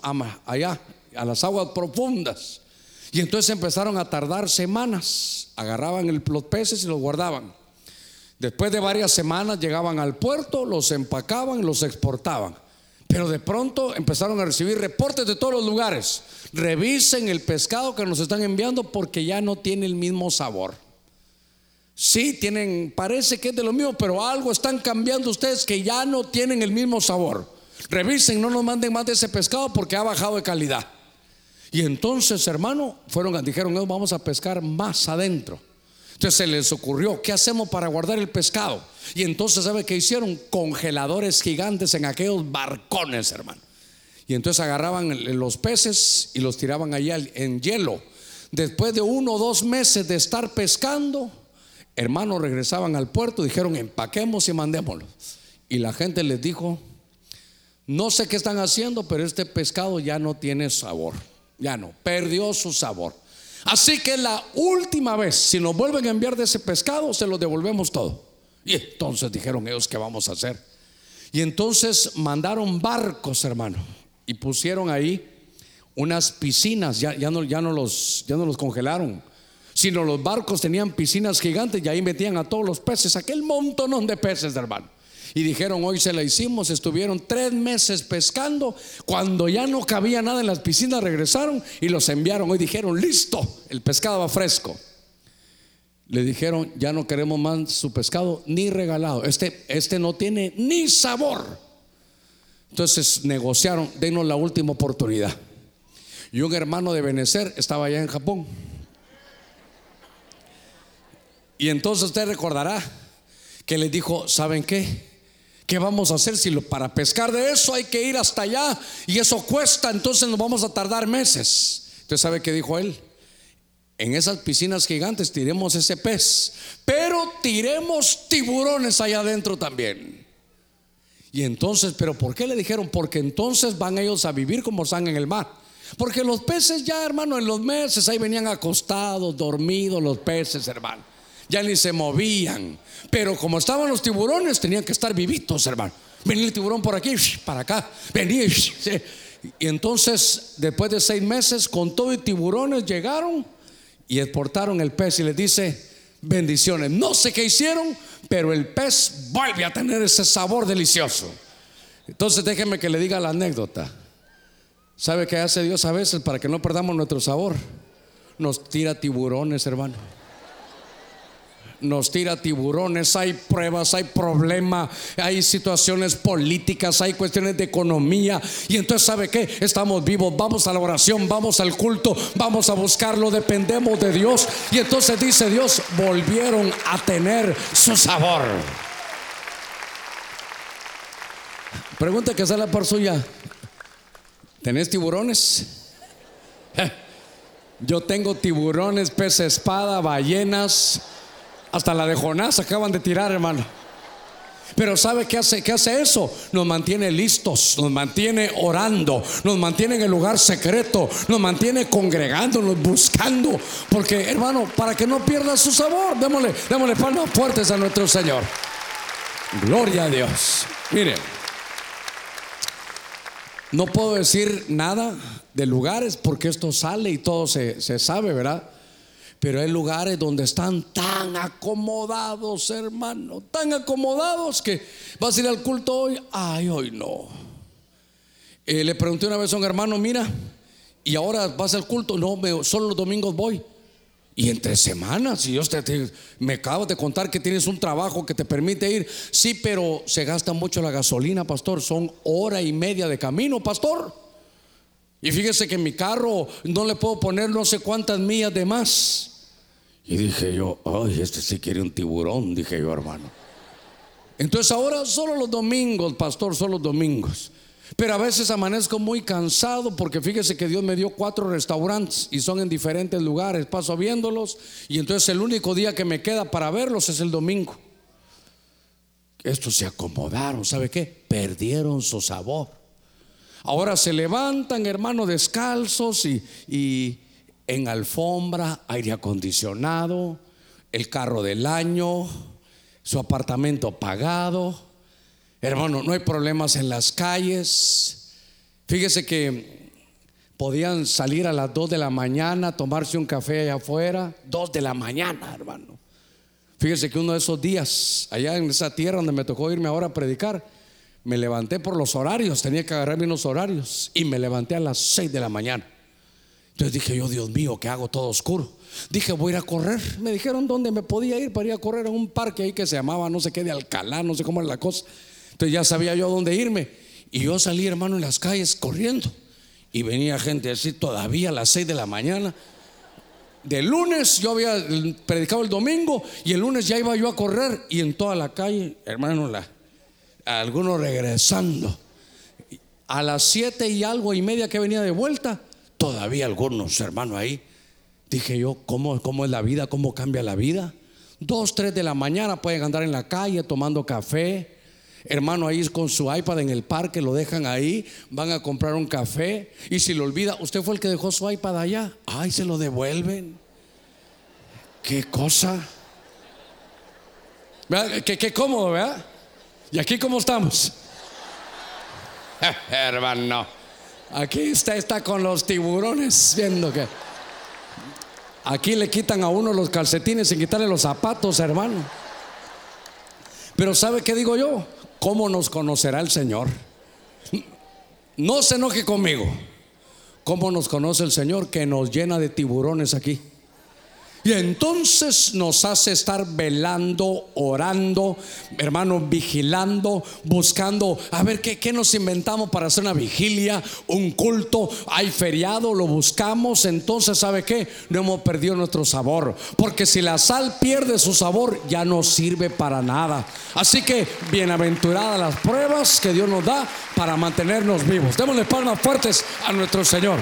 allá, a las aguas profundas. Y entonces empezaron a tardar semanas. Agarraban los peces y los guardaban. Después de varias semanas llegaban al puerto, los empacaban y los exportaban. Pero de pronto empezaron a recibir reportes de todos los lugares. Revisen el pescado que nos están enviando porque ya no tiene el mismo sabor. Sí, tienen, parece que es de lo mismo, pero algo están cambiando ustedes que ya no tienen el mismo sabor. Revisen, no nos manden más de ese pescado porque ha bajado de calidad. Y entonces, hermano, fueron, dijeron, vamos a pescar más adentro. Entonces se les ocurrió, ¿qué hacemos para guardar el pescado? Y entonces, ¿sabe qué hicieron? Congeladores gigantes en aquellos barcones, hermano. Y entonces agarraban los peces y los tiraban allá en hielo. Después de uno o dos meses de estar pescando, hermanos regresaban al puerto, dijeron, empaquemos y mandémoslo. Y la gente les dijo, no sé qué están haciendo, pero este pescado ya no tiene sabor, ya no, perdió su sabor. Así que la última vez, si nos vuelven a enviar de ese pescado, se lo devolvemos todo. Y entonces dijeron ellos, ¿qué vamos a hacer? Y entonces mandaron barcos, hermano, y pusieron ahí unas piscinas, ya, ya, no, ya, no, los, ya no los congelaron sino los barcos tenían piscinas gigantes y ahí metían a todos los peces, aquel montón de peces, hermano. Y dijeron, hoy se la hicimos, estuvieron tres meses pescando, cuando ya no cabía nada en las piscinas, regresaron y los enviaron. Hoy dijeron, listo, el pescado va fresco. Le dijeron, ya no queremos más su pescado ni regalado, este, este no tiene ni sabor. Entonces negociaron, denos la última oportunidad. Y un hermano de Benecer estaba allá en Japón y entonces usted recordará que le dijo, ¿saben qué? ¿Qué vamos a hacer si para pescar de eso hay que ir hasta allá y eso cuesta? Entonces nos vamos a tardar meses. ¿Usted sabe qué dijo él? En esas piscinas gigantes tiremos ese pez, pero tiremos tiburones allá adentro también. Y entonces, ¿pero por qué le dijeron? Porque entonces van ellos a vivir como están en el mar. Porque los peces ya, hermano, en los meses ahí venían acostados, dormidos los peces, hermano ya ni se movían. Pero como estaban los tiburones, tenían que estar vivitos, hermano. Venía el tiburón por aquí, para acá, venía. Y entonces, después de seis meses, con todo y tiburones llegaron y exportaron el pez y les dice, bendiciones. No sé qué hicieron, pero el pez vuelve a tener ese sabor delicioso. Entonces déjenme que le diga la anécdota. ¿Sabe qué hace Dios a veces para que no perdamos nuestro sabor? Nos tira tiburones, hermano nos tira tiburones, hay pruebas, hay problemas, hay situaciones políticas, hay cuestiones de economía. Y entonces, ¿sabe qué? Estamos vivos, vamos a la oración, vamos al culto, vamos a buscarlo, dependemos de Dios. Y entonces dice Dios, volvieron a tener su sabor. Pregunta que sale por suya. ¿Tenés tiburones? Yo tengo tiburones, pez espada, ballenas, hasta la de Jonás acaban de tirar, hermano. Pero ¿sabe qué hace? ¿Qué hace eso? Nos mantiene listos, nos mantiene orando, nos mantiene en el lugar secreto, nos mantiene congregándonos, buscando. Porque, hermano, para que no pierda su sabor, démosle, démosle palmas fuertes a nuestro Señor. Gloria a Dios. Mire, no puedo decir nada de lugares porque esto sale y todo se, se sabe, ¿verdad? Pero hay lugares donde están tan acomodados, hermano, tan acomodados que vas a ir al culto hoy, ay, hoy no. Eh, le pregunté una vez a un hermano, mira, y ahora vas al culto, no, solo los domingos voy. Y entre semanas, y yo te, me acabo de contar que tienes un trabajo que te permite ir. Sí, pero se gasta mucho la gasolina, pastor. Son hora y media de camino, pastor. Y fíjese que en mi carro no le puedo poner no sé cuántas millas de más. Y dije yo, ay, este sí quiere un tiburón, dije yo, hermano. Entonces ahora solo los domingos, pastor, solo los domingos. Pero a veces amanezco muy cansado porque fíjese que Dios me dio cuatro restaurantes y son en diferentes lugares. Paso viéndolos y entonces el único día que me queda para verlos es el domingo. Estos se acomodaron, ¿sabe qué? Perdieron su sabor. Ahora se levantan, hermano, descalzos y, y en alfombra, aire acondicionado, el carro del año, su apartamento pagado Hermano, no hay problemas en las calles. Fíjese que podían salir a las 2 de la mañana, tomarse un café allá afuera. 2 de la mañana, hermano. Fíjese que uno de esos días, allá en esa tierra donde me tocó irme ahora a predicar, me levanté por los horarios, tenía que agarrar unos horarios y me levanté a las 6 de la mañana. Entonces dije yo, Dios mío, que hago todo oscuro. Dije, voy a ir a correr. Me dijeron dónde me podía ir para ir a correr a un parque ahí que se llamaba no sé qué de Alcalá, no sé cómo era la cosa. Entonces ya sabía yo a dónde irme. Y yo salí, hermano, en las calles corriendo. Y venía gente así todavía a las 6 de la mañana. De lunes yo había predicado el domingo y el lunes ya iba yo a correr y en toda la calle, hermano, la, algunos regresando. A las 7 y algo y media que venía de vuelta, todavía algunos, hermano, ahí. Dije yo, ¿cómo, ¿cómo es la vida? ¿Cómo cambia la vida? Dos, tres de la mañana pueden andar en la calle tomando café, Hermano, ahí con su iPad en el parque, lo dejan ahí, van a comprar un café y si lo olvida, usted fue el que dejó su iPad allá, ay, se lo devuelven. Qué cosa. Qué, qué cómodo, ¿verdad? ¿Y aquí cómo estamos? Hermano, aquí está, con los tiburones viendo que... Aquí le quitan a uno los calcetines sin quitarle los zapatos, hermano. Pero ¿sabe qué digo yo? ¿cómo nos conocerá el Señor? No se enoje conmigo. ¿Cómo nos conoce el Señor que nos llena de tiburones aquí? Y entonces nos hace estar velando, orando, hermano, vigilando, buscando, a ver ¿qué, qué, nos inventamos para hacer una vigilia, un culto, hay feriado, lo buscamos, entonces ¿sabe qué? No hemos perdido nuestro sabor, porque si la sal pierde su sabor, ya no sirve para nada. Así que bienaventuradas las pruebas que Dios nos da para mantenernos vivos. Démosle palmas fuertes a nuestro Señor.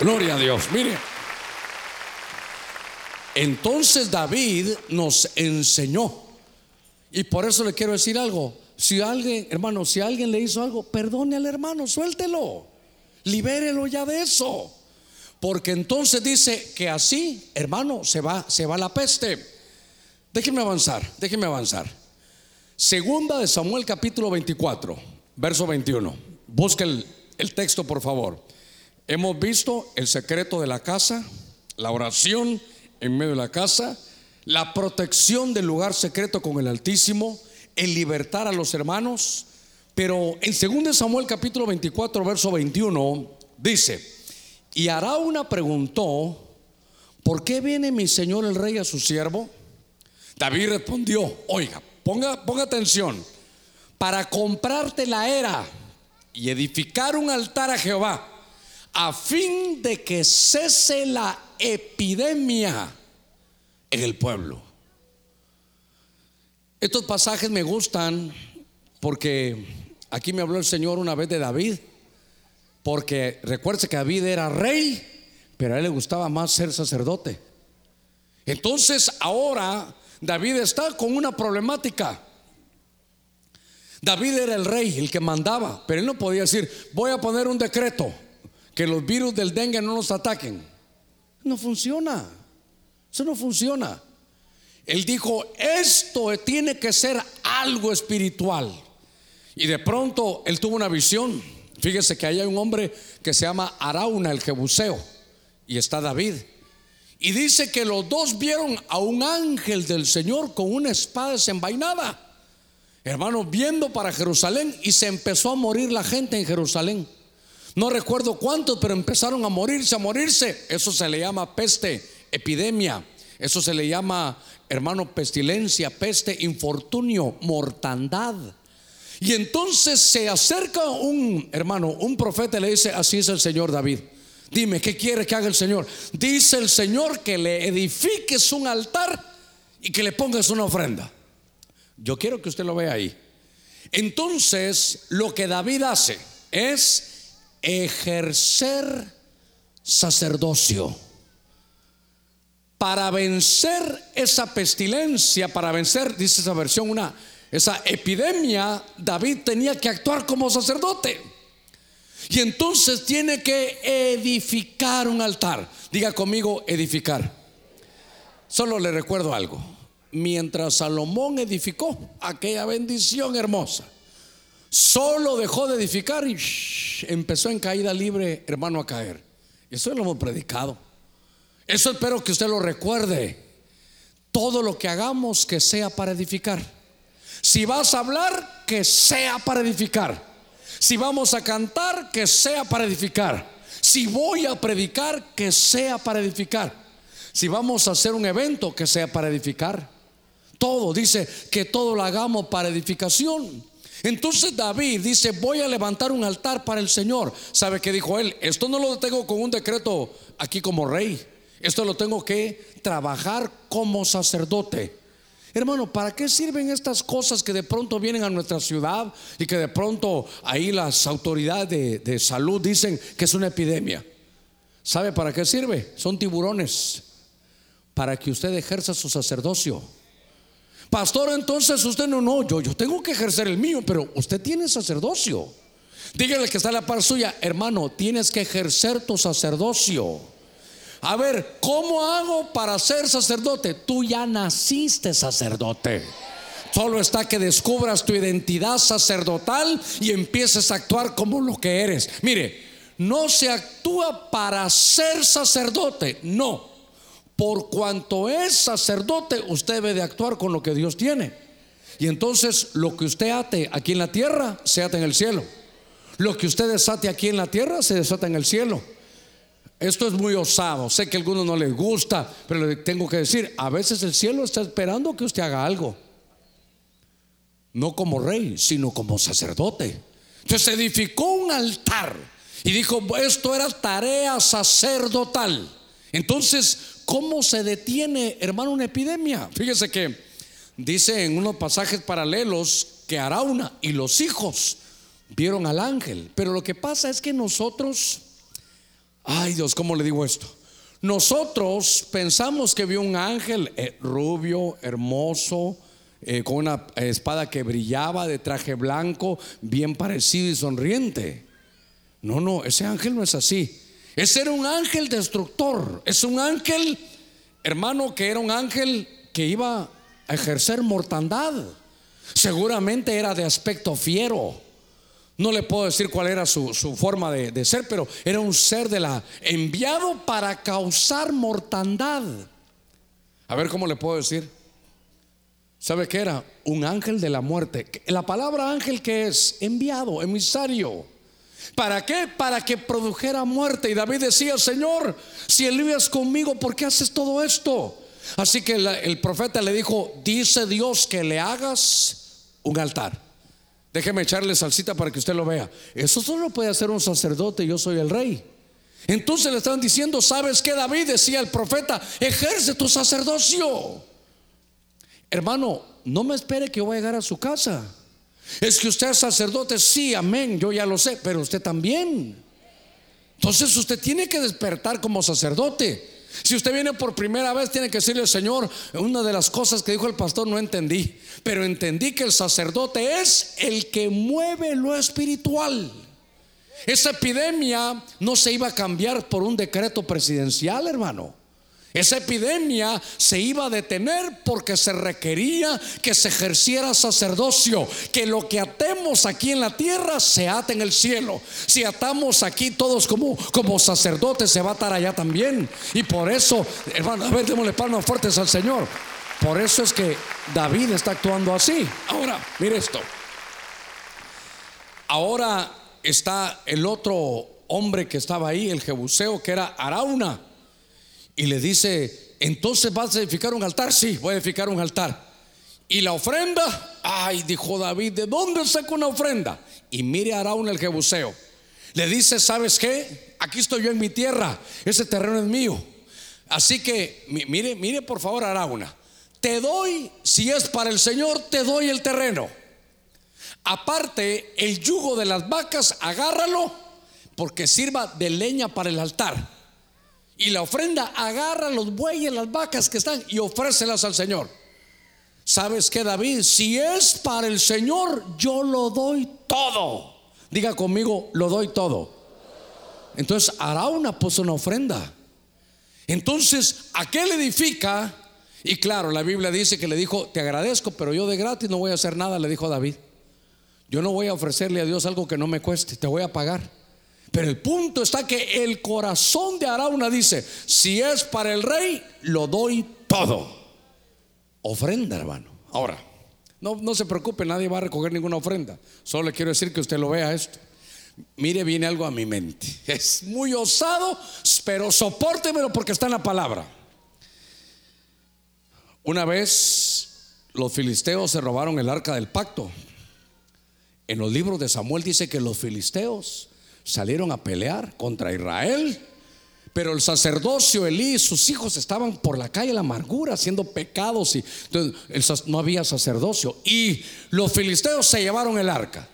Gloria a Dios. Mire. Entonces David nos enseñó. Y por eso le quiero decir algo. Si alguien, hermano, si alguien le hizo algo, perdone al hermano, suéltelo. Libérelo ya de eso. Porque entonces dice que así, hermano, se va, se va la peste. Déjenme avanzar, déjenme avanzar. Segunda de Samuel capítulo 24, verso 21. Busque el, el texto, por favor. Hemos visto el secreto de la casa, la oración en medio de la casa, la protección del lugar secreto con el Altísimo, el libertar a los hermanos. Pero en 2 Samuel capítulo 24, verso 21, dice, y Arauna preguntó, ¿por qué viene mi señor el rey a su siervo? David respondió, oiga, ponga, ponga atención, para comprarte la era y edificar un altar a Jehová, a fin de que cese la epidemia en el pueblo. Estos pasajes me gustan porque aquí me habló el Señor una vez de David, porque recuerde que David era rey, pero a él le gustaba más ser sacerdote. Entonces ahora David está con una problemática. David era el rey, el que mandaba, pero él no podía decir, voy a poner un decreto que los virus del dengue no nos ataquen. No funciona. Eso no funciona. Él dijo, esto tiene que ser algo espiritual. Y de pronto él tuvo una visión. Fíjese que ahí hay un hombre que se llama Arauna, el Jebuseo, y está David. Y dice que los dos vieron a un ángel del Señor con una espada desenvainada. Hermano, viendo para Jerusalén y se empezó a morir la gente en Jerusalén. No recuerdo cuántos, pero empezaron a morirse, a morirse. Eso se le llama peste epidemia. Eso se le llama, hermano, pestilencia, peste, infortunio, mortandad. Y entonces se acerca un hermano, un profeta y le dice, así es el Señor David. Dime, ¿qué quiere que haga el Señor? Dice el Señor que le edifiques un altar y que le pongas una ofrenda. Yo quiero que usted lo vea ahí. Entonces, lo que David hace es ejercer sacerdocio para vencer esa pestilencia, para vencer, dice esa versión, una esa epidemia, David tenía que actuar como sacerdote. Y entonces tiene que edificar un altar. Diga conmigo, edificar. Solo le recuerdo algo. Mientras Salomón edificó aquella bendición hermosa, solo dejó de edificar y empezó en caída libre, hermano, a caer. Eso lo hemos predicado. Eso espero que usted lo recuerde. Todo lo que hagamos que sea para edificar. Si vas a hablar, que sea para edificar. Si vamos a cantar, que sea para edificar. Si voy a predicar, que sea para edificar. Si vamos a hacer un evento, que sea para edificar. Todo, dice que todo lo hagamos para edificación. Entonces David dice, voy a levantar un altar para el Señor. ¿Sabe qué dijo él? Esto no lo tengo con un decreto aquí como rey. Esto lo tengo que trabajar como sacerdote. Hermano, ¿para qué sirven estas cosas que de pronto vienen a nuestra ciudad y que de pronto ahí las autoridades de, salud dicen que es una epidemia? ¿Sabe para qué sirve? Son tiburones. Para que usted ejerza su sacerdocio. Pastor, entonces usted no, no, yo, yo tengo que ejercer el mío, pero usted tiene sacerdocio. Dígale que está a la par suya, hermano, tienes que ejercer tu sacerdocio. A ver, ¿cómo hago para ser sacerdote? Tú ya naciste sacerdote. Solo está que descubras tu identidad sacerdotal y empieces a actuar como lo que eres. Mire, no se actúa para ser sacerdote, no. Por cuanto es sacerdote, usted debe de actuar con lo que Dios tiene. Y entonces lo que usted ate aquí en la tierra, se ata en el cielo. Lo que usted desate aquí en la tierra, se desata en el cielo. Esto es muy osado. Sé que a algunos no les gusta, pero le tengo que decir, a veces el cielo está esperando que usted haga algo. No como rey, sino como sacerdote. Entonces edificó un altar y dijo, esto era tarea sacerdotal. Entonces, ¿cómo se detiene, hermano, una epidemia? Fíjese que dice en unos pasajes paralelos que Arauna y los hijos vieron al ángel. Pero lo que pasa es que nosotros Ay Dios, ¿cómo le digo esto? Nosotros pensamos que vio un ángel eh, rubio, hermoso, eh, con una espada que brillaba, de traje blanco, bien parecido y sonriente. No, no, ese ángel no es así. Ese era un ángel destructor. Es un ángel, hermano, que era un ángel que iba a ejercer mortandad. Seguramente era de aspecto fiero no le puedo decir cuál era su, forma de, de, ser, pero era un ser de la enviado para causar mortandad. A ver cómo le puedo decir. ¿Sabe qué era? Un ángel de la muerte. La palabra ángel que es enviado, emisario. ¿Para qué? Para que produjera muerte. Y David decía, Señor, si Elías conmigo, ¿por qué haces todo esto? Así que el profeta le dijo, dice Dios que le hagas un altar. Déjeme echarle salsita para que usted lo vea. Eso solo puede hacer un sacerdote, yo soy el rey. Entonces le estaban diciendo, ¿sabes qué David? Decía el profeta, ejerce tu sacerdocio. Hermano, no me espere que voy a llegar a su casa. Es que usted es sacerdote, sí, amén, yo ya lo sé, pero usted también. Entonces usted tiene que despertar como sacerdote. Si usted viene por primera vez, tiene que decirle, Señor, una de las cosas que dijo el pastor no entendí, pero entendí que el sacerdote es el que mueve lo espiritual. Esa epidemia no se iba a cambiar por un decreto presidencial, hermano. Esa epidemia se iba a detener porque se requería que se ejerciera sacerdocio, que lo que atemos aquí en la tierra se ate en el cielo. Si atamos aquí todos como, como sacerdotes, se va a atar allá también. Y por eso, hermano, a ver, démosle palmas fuertes al Señor. Por eso es que David está actuando así. Ahora, mire esto. Ahora está el otro hombre que estaba ahí, el Jebuseo, que era Arauna. Y le dice, entonces vas a edificar un altar. Sí, voy a edificar un altar. Y la ofrenda, ay, dijo David, ¿de dónde saco una ofrenda? Y mire a Araúna el jebuseo. Le dice, ¿sabes qué? Aquí estoy yo en mi tierra, ese terreno es mío. Así que, mire, mire por favor, Arauna, te doy, si es para el Señor, te doy el terreno. Aparte, el yugo de las vacas, agárralo, porque sirva de leña para el altar. Y la ofrenda, agarra los bueyes, las vacas que están y ofrécelas al Señor. ¿Sabes qué, David? Si es para el Señor, yo lo doy todo. Diga conmigo, lo doy todo. Entonces Arauna puso una ofrenda. Entonces, aquel edifica, y claro, la Biblia dice que le dijo, te agradezco, pero yo de gratis no voy a hacer nada, le dijo David. Yo no voy a ofrecerle a Dios algo que no me cueste, te voy a pagar. Pero el punto está que el corazón de Arauna dice, si es para el rey, lo doy todo. Ofrenda, hermano. Ahora, no, no se preocupe, nadie va a recoger ninguna ofrenda. Solo le quiero decir que usted lo vea esto. Mire, viene algo a mi mente. Es muy osado, pero sopórtemelo porque está en la palabra. Una vez los filisteos se robaron el arca del pacto. En los libros de Samuel dice que los filisteos salieron a pelear contra Israel pero el sacerdocio, Elí y sus hijos estaban por la calle la amargura haciendo pecados y entonces, no había sacerdocio. Y los filisteos se llevaron el arca.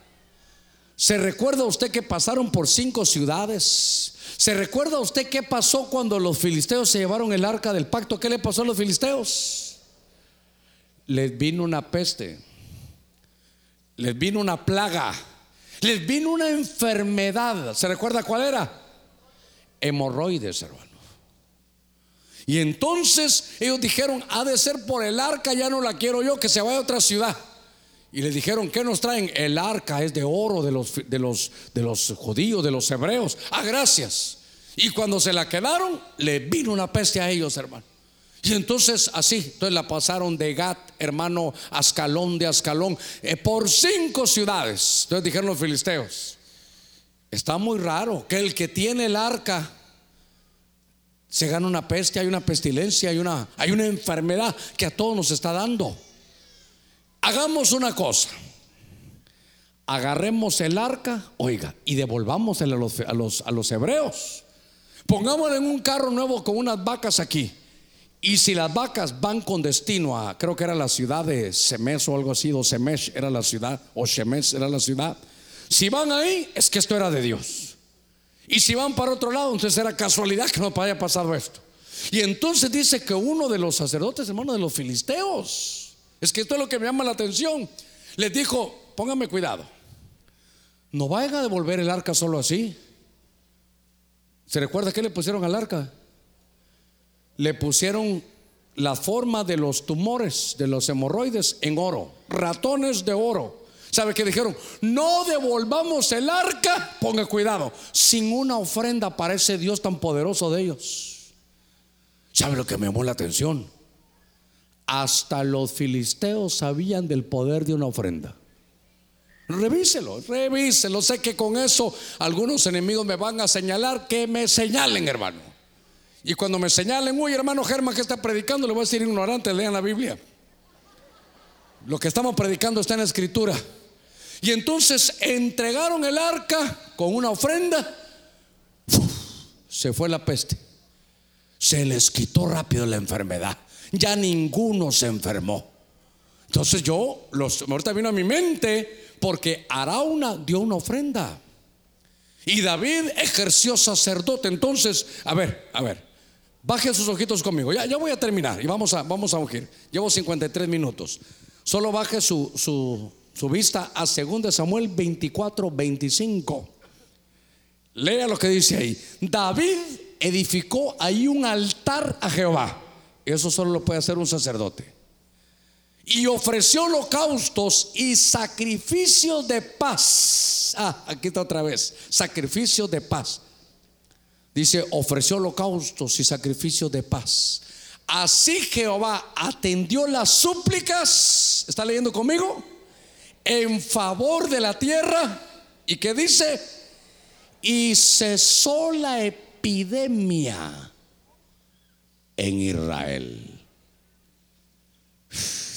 ¿Se recuerda usted que pasaron por cinco ciudades? ¿Se recuerda usted qué pasó cuando los filisteos se llevaron el arca del pacto? ¿Qué le pasó a los filisteos? Les vino una peste, les vino una plaga, les vino una enfermedad. ¿Se recuerda cuál era? hemorroides, hermano. Y entonces ellos dijeron, ha de ser por el arca, ya no la quiero yo, que se vaya a otra ciudad. Y le dijeron, ¿qué nos traen? El arca es de oro de los, de los, de los judíos, de los hebreos. Ah, gracias. Y cuando se la quedaron, le vino una peste a ellos, hermano. Y entonces así, entonces la pasaron de Gat, hermano, a Ascalón, de Ascalón, eh, por cinco ciudades. Entonces dijeron los filisteos, Está muy raro que el que tiene el arca se gana una peste, hay una pestilencia, hay una, hay una enfermedad que a todos nos está dando. Hagamos una cosa. Agarremos el arca, oiga, y devolvamos a los, a los, a los hebreos. Pongámoslo en un carro nuevo con unas vacas aquí. Y si las vacas van con destino a, creo que era la ciudad de Semes o algo así, o Semesh era la ciudad, o Shemesh era la ciudad si van ahí, es que esto era de Dios. Y si van para otro lado, entonces era casualidad que no haya pasado esto. Y entonces dice que uno de los sacerdotes, hermano, de los filisteos, es que esto es lo que me llama la atención, les dijo, póngame cuidado, no vayan a devolver el arca solo así. ¿Se recuerda qué le pusieron al arca? Le pusieron la forma de los tumores, de los hemorroides en oro, ratones de oro. ¿Sabe qué dijeron? No devolvamos el arca, ponga cuidado, sin una ofrenda para ese Dios tan poderoso de ellos. ¿Sabe lo que me llamó la atención? Hasta los filisteos sabían del poder de una ofrenda. Revíselo, revíselo. Sé que con eso algunos enemigos me van a señalar, que me señalen, hermano. Y cuando me señalen, uy, hermano Germán, que está predicando, le voy a decir ignorante, lean la Biblia. Lo que estamos predicando está en la escritura. Y entonces entregaron el arca con una ofrenda. se fue la peste. Se les quitó rápido la enfermedad. Ya ninguno se enfermó. Entonces yo, los, ahorita vino a mi mente porque Arauna dio una ofrenda. Y David ejerció sacerdote. Entonces, a ver, a ver, baje sus ojitos conmigo. Ya, ya voy a terminar y vamos a, vamos a ungir. Llevo 53 minutos. Solo baje su, su, su vista a 2 Samuel 24, 25. Lea lo que dice ahí. David edificó ahí un altar a Jehová. Eso solo lo puede hacer un sacerdote. Y ofreció holocaustos y sacrificios de paz. Ah, aquí está otra vez. Sacrificios de paz. Dice, ofreció holocaustos y sacrificios de paz. Así Jehová atendió las súplicas. ¿Está leyendo conmigo? en favor de la tierra. ¿Y qué dice? Y cesó la epidemia. en Israel.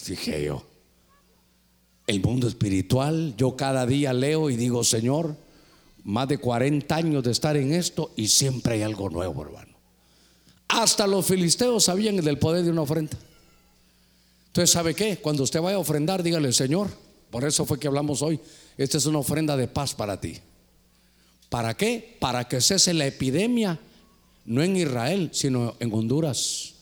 Dije yo, el mundo espiritual, yo cada día leo y digo, Señor, más de 40 años de estar en esto y siempre hay algo nuevo, hermano. Hasta los filisteos sabían del poder de una ofrenda. Entonces, ¿sabe qué? Cuando usted vaya a ofrendar, dígale, Señor, por eso fue que hablamos hoy, esta es una ofrenda de paz para ti. ¿Para qué? Para que cese la epidemia, no en Israel, sino en Honduras.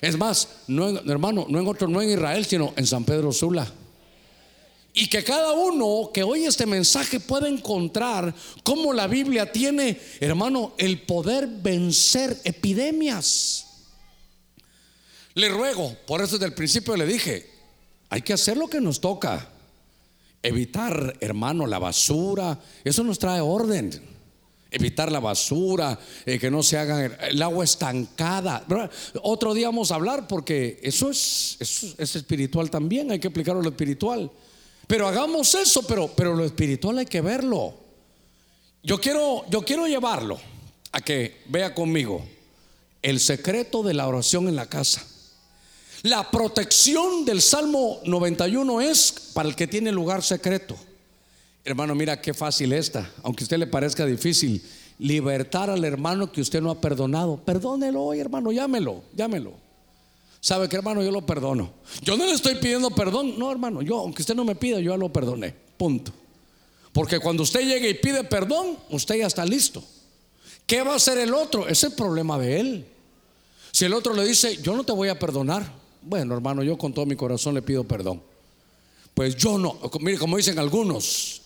Es más, no hermano, no en otro, no en Israel, sino en San Pedro Sula. Y que cada uno que oye este mensaje pueda encontrar cómo la Biblia tiene, hermano, el poder vencer epidemias. Le ruego, por eso desde el principio le dije, hay que hacer lo que nos toca. Evitar, hermano, la basura. Eso nos trae orden. Evitar la basura, eh, que no se haga el agua estancada. Otro día vamos a hablar porque eso es, es espiritual también, hay que aplicarlo lo espiritual. Pero hagamos eso, pero, pero lo espiritual hay que verlo. Yo quiero, yo quiero llevarlo a que vea conmigo el secreto de la oración en la casa. La protección del Salmo 91 es para el que tiene lugar secreto. Hermano, mira qué fácil esta, aunque a usted le parezca difícil, libertar al hermano que usted no ha perdonado. Perdónelo hoy, hermano, llámelo, llámelo. ¿Sabe que hermano? Yo lo perdono. Yo no le estoy pidiendo perdón. No, hermano, yo, aunque usted no me pida, yo ya lo perdoné. Punto. Porque cuando usted llegue y pide perdón, usted ya está listo. ¿Qué va a hacer el otro? Es el problema de él. Si el otro le dice, yo no te voy a perdonar. Bueno, hermano, yo con todo mi corazón le pido perdón. Pues yo no. Mire, como dicen algunos,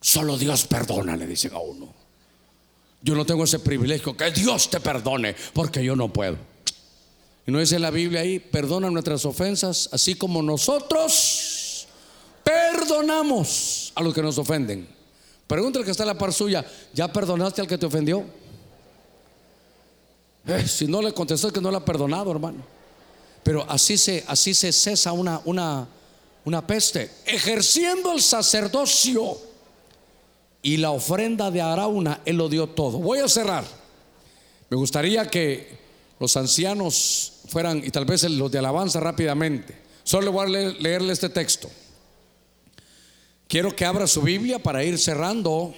solo Dios perdona, le dicen a uno. Yo no tengo ese privilegio, que Dios te perdone, porque yo no puedo. Y no dice la Biblia ahí, perdona nuestras ofensas, así como nosotros perdonamos a los que nos ofenden. Pregúntale que está en la par suya, ¿ya perdonaste al que te ofendió? Eh, si no le contestó es que no le ha perdonado, hermano. Pero así se, así se cesa una, una, una peste. Ejerciendo el sacerdocio y la ofrenda de Arauna, él lo dio todo. Voy a cerrar. Me gustaría que los ancianos fueran, y tal vez los de alabanza rápidamente. Solo voy a leerle este texto. Quiero que abra su Biblia para ir cerrando.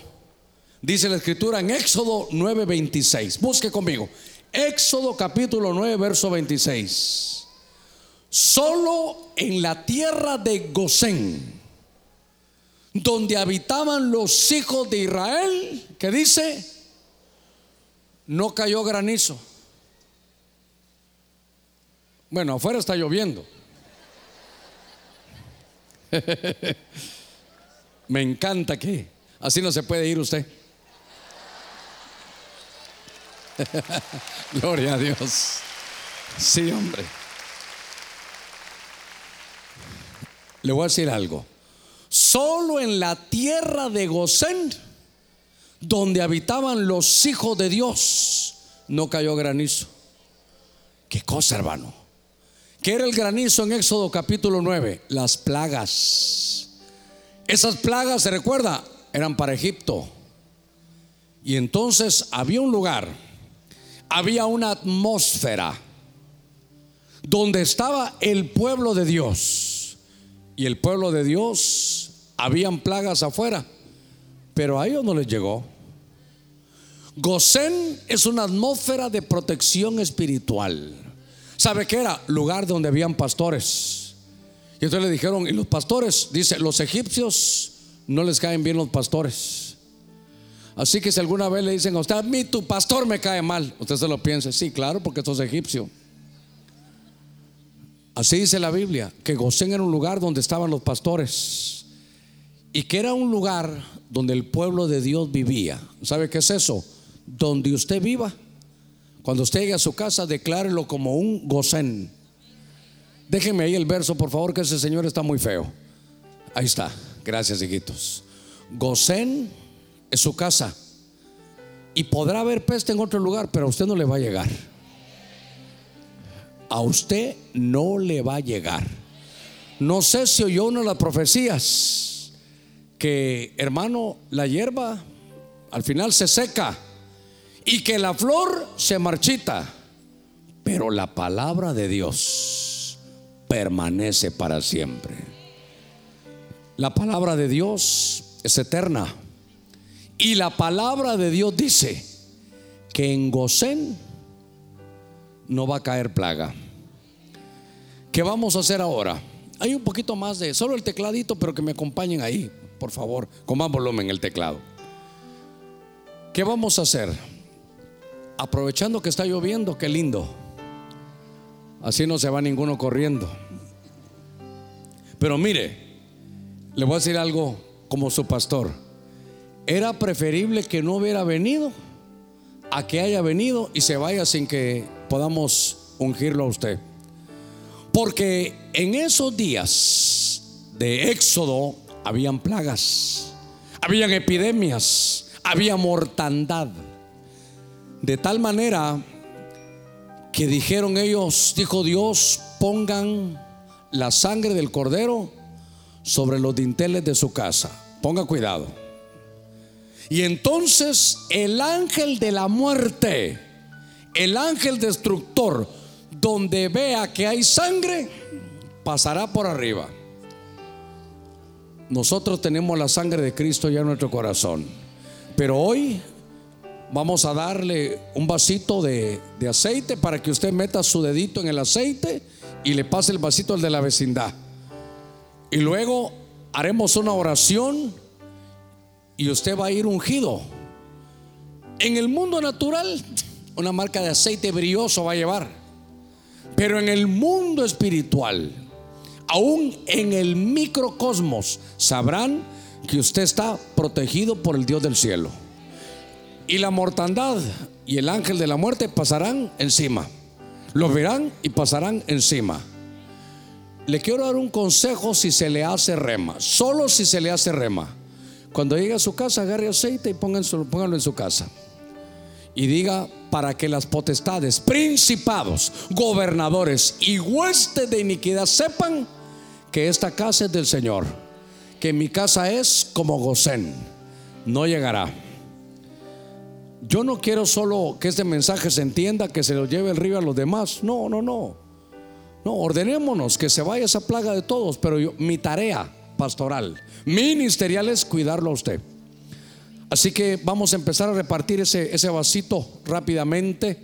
Dice la escritura en Éxodo 9:26. Busque conmigo. Éxodo capítulo 9, verso 26. Solo en la tierra de Gosén, donde habitaban los hijos de Israel, que dice, no cayó granizo bueno, afuera está lloviendo. Me encanta que así no se puede ir usted. Gloria a Dios. Sí, hombre. Le voy a decir algo. Solo en la tierra de Gosén, donde habitaban los hijos de Dios, no cayó granizo. ¿Qué cosa, hermano? ¿Qué era el granizo en Éxodo capítulo 9? Las plagas. Esas plagas, se recuerda, eran para Egipto. Y entonces había un lugar, había una atmósfera donde estaba el pueblo de Dios. Y el pueblo de Dios, habían plagas afuera, pero a ellos no les llegó. Gosén es una atmósfera de protección espiritual. ¿Sabe qué era? Lugar donde habían pastores. Y entonces le dijeron, y los pastores, dice, los egipcios no les caen bien los pastores. Así que si alguna vez le dicen a usted, a mí tu pastor me cae mal, usted se lo piensa, sí, claro, porque sos egipcio. Así dice la Biblia, que Gosén era un lugar donde estaban los pastores y que era un lugar donde el pueblo de Dios vivía. ¿Sabe qué es eso? Donde usted viva, cuando usted llegue a su casa, declárelo como un gozén. Déjenme ahí el verso, por favor, que ese señor está muy feo. Ahí está. Gracias, hijitos. Gosén es su casa. Y podrá haber peste en otro lugar, pero a usted no le va a llegar. A usted no le va a llegar. No sé si oyó una de las profecías que, hermano, la hierba al final se seca y que la flor se marchita, pero la palabra de Dios permanece para siempre. La palabra de Dios es eterna. Y la palabra de Dios dice que en Gosén no va a caer plaga. ¿Qué vamos a hacer ahora? Hay un poquito más de solo el tecladito, pero que me acompañen ahí, por favor, con más volumen el teclado. ¿Qué vamos a hacer? Aprovechando que está lloviendo, qué lindo. Así no se va ninguno corriendo. Pero mire, le voy a decir algo como su pastor. Era preferible que no hubiera venido a que haya venido y se vaya sin que podamos ungirlo a usted. Porque en esos días de Éxodo habían plagas, habían epidemias, había mortandad. De tal manera que dijeron ellos, dijo Dios, pongan la sangre del cordero sobre los dinteles de su casa. Ponga cuidado. Y entonces el ángel de la muerte, el ángel destructor, donde vea que hay sangre, pasará por arriba. Nosotros tenemos la sangre de Cristo ya en nuestro corazón. Pero hoy vamos a darle un vasito de, de, aceite para que usted meta su dedito en el aceite y le pase el vasito al de la vecindad. Y luego haremos una oración y usted va a ir ungido. En el mundo natural, una marca de aceite brilloso va a llevar. Pero en el mundo espiritual, aún en el microcosmos, sabrán que usted está protegido por el Dios del cielo. Y la mortandad y el ángel de la muerte pasarán encima. Los verán y pasarán encima. Le quiero dar un consejo si se le hace rema. Solo si se le hace rema. Cuando llegue a su casa, agarre aceite y pónganlo en su casa y diga para que las potestades, principados, gobernadores y huestes de iniquidad sepan que esta casa es del Señor, que mi casa es como Gosén, no llegará. Yo no quiero solo que este mensaje se entienda, que se lo lleve el río a los demás. No, no, no. No, ordenémonos que se vaya esa plaga de todos, pero mi tarea pastoral, ministerial es cuidarlo a usted. Así que vamos a empezar a repartir ese, ese vasito rápidamente.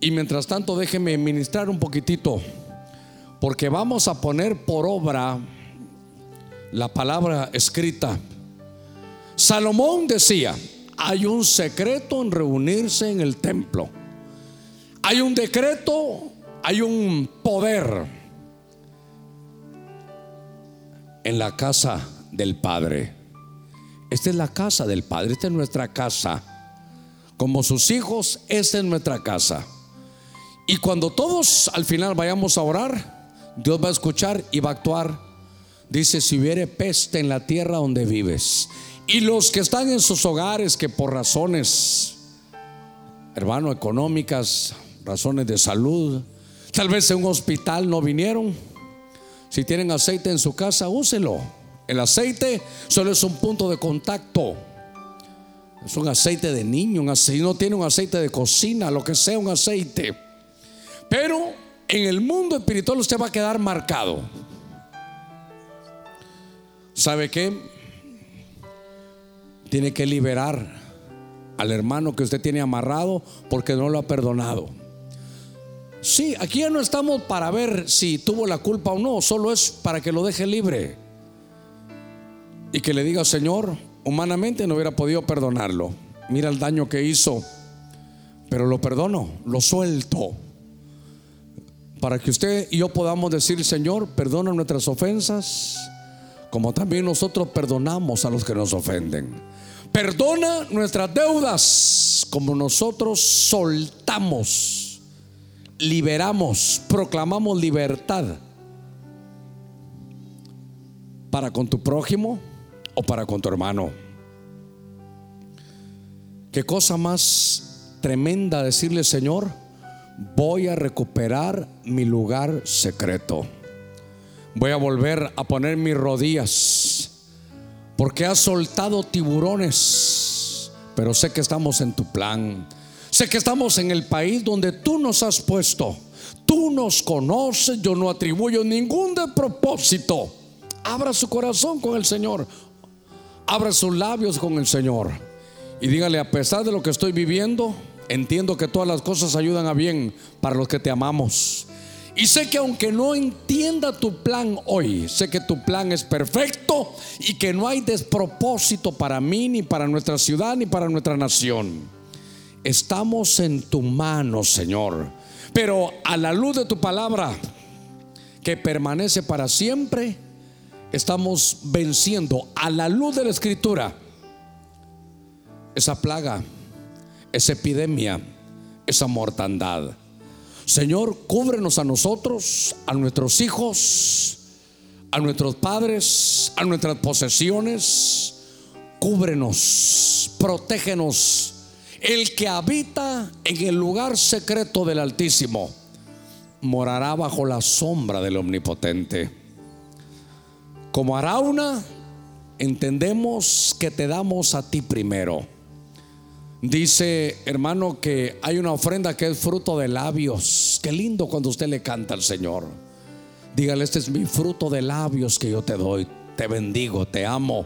Y mientras tanto déjeme ministrar un poquitito, porque vamos a poner por obra la palabra escrita. Salomón decía, hay un secreto en reunirse en el templo. Hay un decreto, hay un poder en la casa del Padre. Esta es la casa del Padre, esta es nuestra casa. Como sus hijos, esta es nuestra casa. Y cuando todos al final vayamos a orar, Dios va a escuchar y va a actuar. Dice, si hubiere peste en la tierra donde vives. Y los que están en sus hogares que por razones, hermano, económicas, razones de salud, tal vez en un hospital no vinieron. Si tienen aceite en su casa, úselo el aceite solo es un punto de contacto. Es un aceite de niño, un aceite, no tiene un aceite de cocina, lo que sea un aceite. Pero en el mundo espiritual usted va a quedar marcado. ¿Sabe qué? Tiene que liberar al hermano que usted tiene amarrado porque no lo ha perdonado. Sí, aquí ya no estamos para ver si tuvo la culpa o no, solo es para que lo deje libre y que le diga, Señor, humanamente no hubiera podido perdonarlo. Mira el daño que hizo, pero lo perdono, lo suelto. Para que usted y yo podamos decir, Señor, perdona nuestras ofensas, como también nosotros perdonamos a los que nos ofenden. Perdona nuestras deudas, como nosotros soltamos, liberamos, proclamamos libertad para con tu prójimo o para con tu hermano. Qué cosa más tremenda decirle, Señor, voy a recuperar mi lugar secreto. Voy a volver a poner mis rodillas, porque has soltado tiburones, pero sé que estamos en tu plan. Sé que estamos en el país donde tú nos has puesto. Tú nos conoces, yo no atribuyo ningún de propósito. Abra su corazón con el Señor. Abra sus labios con el Señor. Y dígale, a pesar de lo que estoy viviendo, entiendo que todas las cosas ayudan a bien para los que te amamos. Y sé que aunque no entienda tu plan hoy, sé que tu plan es perfecto y que no hay despropósito para mí, ni para nuestra ciudad, ni para nuestra nación. Estamos en tu mano, Señor. Pero a la luz de tu palabra, que permanece para siempre, estamos venciendo a la luz de la escritura esa plaga, esa epidemia, esa mortandad. Señor, cúbrenos a nosotros, a nuestros hijos, a nuestros padres, a nuestras posesiones. Cúbrenos, protégenos. El que habita en el lugar secreto del Altísimo morará bajo la sombra del Omnipotente. Como Arauna, entendemos que te damos a ti primero Dice, hermano, que hay una ofrenda que es fruto de labios. Qué lindo cuando usted le canta al Señor. Dígale, este es mi fruto de labios que yo te doy. Te bendigo, te amo.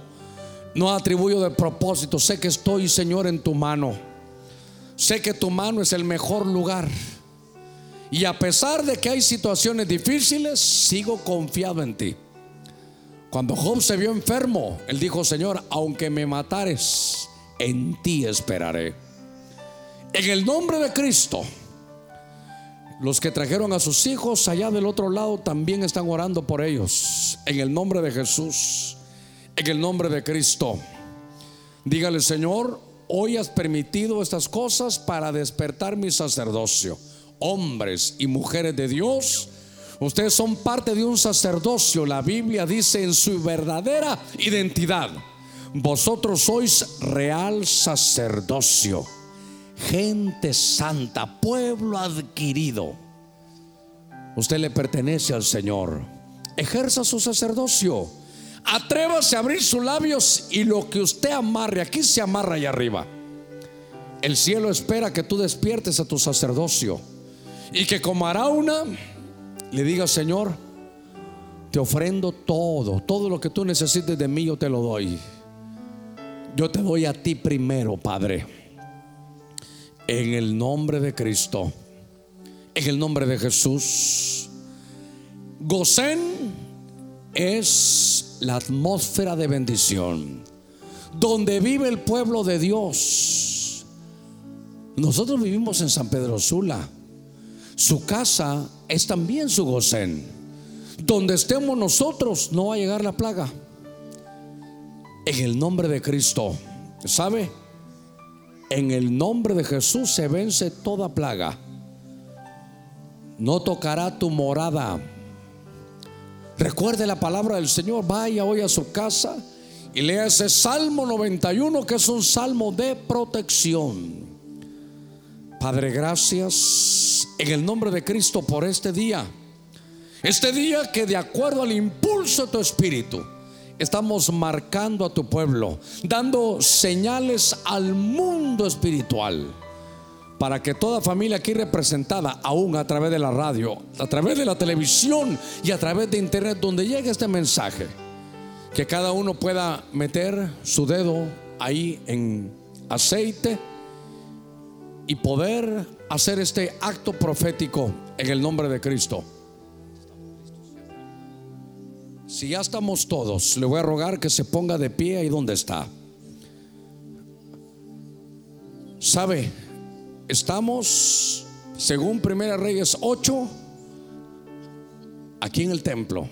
No atribuyo de propósito. Sé que estoy, Señor, en tu mano. Sé que tu mano es el mejor lugar. Y a pesar de que hay situaciones difíciles, sigo confiado en ti. Cuando Job se vio enfermo, él dijo, Señor, aunque me matares, en ti esperaré. En el nombre de Cristo, los que trajeron a sus hijos allá del otro lado también están orando por ellos. En el nombre de Jesús, en el nombre de Cristo. Dígale, Señor, hoy has permitido estas cosas para despertar mi sacerdocio. Hombres y mujeres de Dios, ustedes son parte de un sacerdocio. La Biblia dice en su verdadera identidad vosotros sois real sacerdocio, gente santa, pueblo adquirido. Usted le pertenece al Señor. Ejerza su sacerdocio. Atrévase a abrir sus labios y lo que usted amarre, aquí se amarra allá arriba. El cielo espera que tú despiertes a tu sacerdocio y que como una le diga, Señor, te ofrendo todo, todo lo que tú necesites de mí, yo te lo doy. Yo te doy a ti primero, Padre. En el nombre de Cristo. En el nombre de Jesús. Gosén es la atmósfera de bendición. Donde vive el pueblo de Dios. Nosotros vivimos en San Pedro Sula. Su casa es también su Gosén. Donde estemos nosotros no va a llegar la plaga en el nombre de Cristo. ¿Sabe? En el nombre de Jesús se vence toda plaga. No tocará tu morada. Recuerde la palabra del Señor. Vaya hoy a su casa y lea ese Salmo 91 que es un salmo de protección. Padre, gracias en el nombre de Cristo por este día. Este día que de acuerdo al impulso de tu espíritu estamos marcando a tu pueblo, dando señales al mundo espiritual, para que toda familia aquí representada, aún a través de la radio, a través de la televisión y a través de internet, donde llegue este mensaje, que cada uno pueda meter su dedo ahí en aceite y poder hacer este acto profético en el nombre de Cristo. Si ya estamos todos, le voy a rogar que se ponga de pie ahí donde está. ¿Sabe? Estamos, según Primera Reyes 8, aquí en el templo.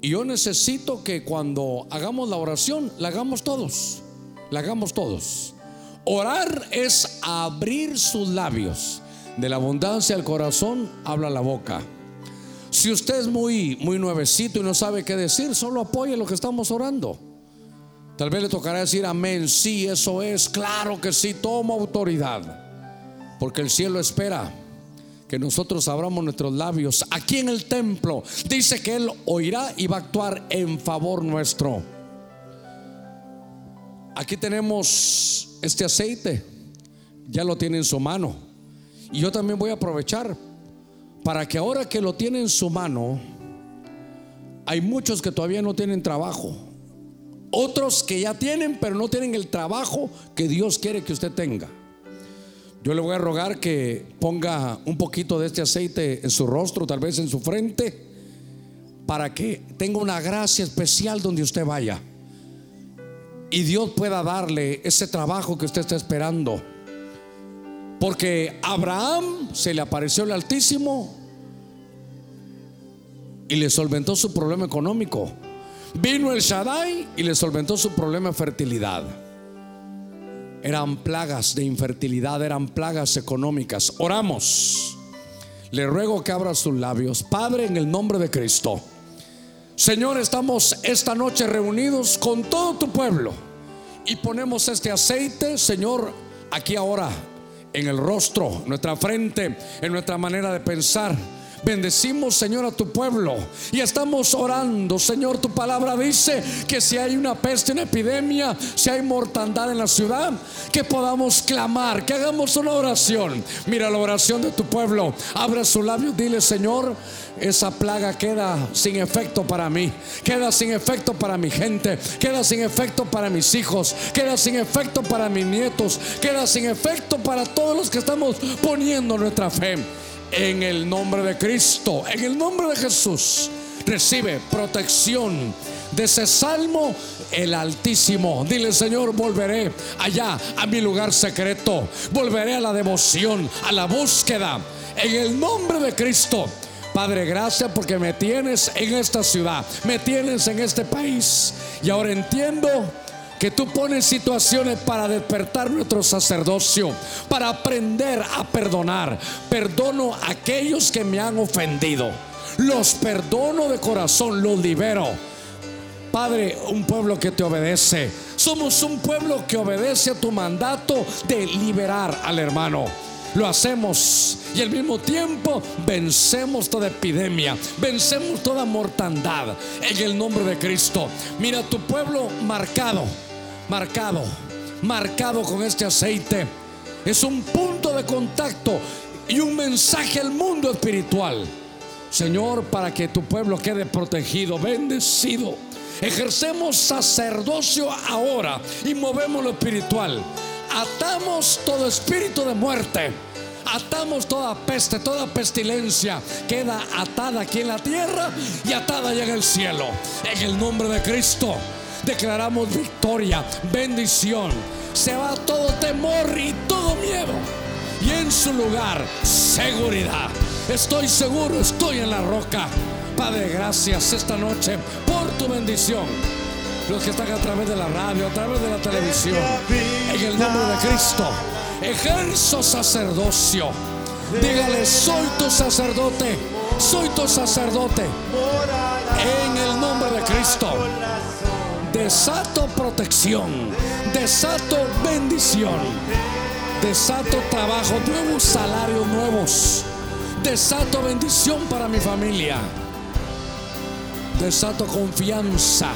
Y yo necesito que cuando hagamos la oración, la hagamos todos. La hagamos todos. Orar es abrir sus labios. De la abundancia del corazón habla la boca. Si usted es muy, muy nuevecito y no sabe qué decir, solo apoye lo que estamos orando. Tal vez le tocará decir amén, sí, eso es, claro que sí, toma autoridad. Porque el cielo espera que nosotros abramos nuestros labios. Aquí en el templo dice que Él oirá y va a actuar en favor nuestro. Aquí tenemos este aceite. ya lo tiene en su mano. Y yo también voy a aprovechar para que ahora que lo tiene en su mano, hay muchos que todavía no tienen trabajo. Otros que ya tienen, pero no tienen el trabajo que Dios quiere que usted tenga. Yo le voy a rogar que ponga un poquito de este aceite en su rostro, tal vez en su frente, para que tenga una gracia especial donde usted vaya. Y Dios pueda darle ese trabajo que usted está esperando. Porque a Abraham se le apareció el Altísimo y le solventó su problema económico. Vino el Shaddai y le solventó su problema de fertilidad. Eran plagas de infertilidad, eran plagas económicas. Oramos. Le ruego que abra sus labios. Padre, en el nombre de Cristo. Señor, estamos esta noche reunidos con todo tu pueblo y ponemos este aceite, Señor, aquí ahora, en el rostro, nuestra frente, en nuestra manera de pensar Bendecimos, Señor, a tu pueblo. Y estamos orando, Señor. Tu palabra dice que si hay una peste, una epidemia, si hay mortandad en la ciudad, que podamos clamar, que hagamos una oración. Mira la oración de tu pueblo. Abre su labio, dile, Señor, esa plaga queda sin efecto para mí, queda sin efecto para mi gente, queda sin efecto para mis hijos, queda sin efecto para mis nietos, queda sin efecto para todos los que estamos poniendo nuestra fe en el nombre de Cristo, en el nombre de Jesús, recibe protección de ese salmo el Altísimo. Dile, Señor, volveré allá a mi lugar secreto. Volveré a la devoción, a la búsqueda. En el nombre de Cristo. Padre, gracias porque me tienes en esta ciudad, me tienes en este país. Y ahora entiendo que tú pones situaciones para despertar nuestro sacerdocio, para aprender a perdonar. Perdono a aquellos que me han ofendido. Los perdono de corazón, los libero. Padre, un pueblo que te obedece. Somos un pueblo que obedece a tu mandato de liberar al hermano. Lo hacemos y al mismo tiempo vencemos toda epidemia, vencemos toda mortandad en el nombre de Cristo. Mira tu pueblo marcado marcado, marcado con este aceite. Es un punto de contacto y un mensaje al mundo espiritual. Señor, para que tu pueblo quede protegido, bendecido. Ejercemos sacerdocio ahora y movemos lo espiritual. Atamos todo espíritu de muerte. Atamos toda peste, toda pestilencia. Queda atada aquí en la tierra y atada allá en el cielo. En el nombre de Cristo declaramos victoria, bendición. Se va todo temor y todo miedo. Y en su lugar, seguridad. Estoy seguro, estoy en la roca. Padre, gracias esta noche por tu bendición. Los que están a través de la radio, a través de la televisión, en el nombre de Cristo, ejerzo sacerdocio. Dígale, soy tu sacerdote, soy tu sacerdote. En el nombre de Cristo desato protección, desato bendición, desato trabajo nuevos, salarios nuevos, desato bendición para mi familia, desato confianza,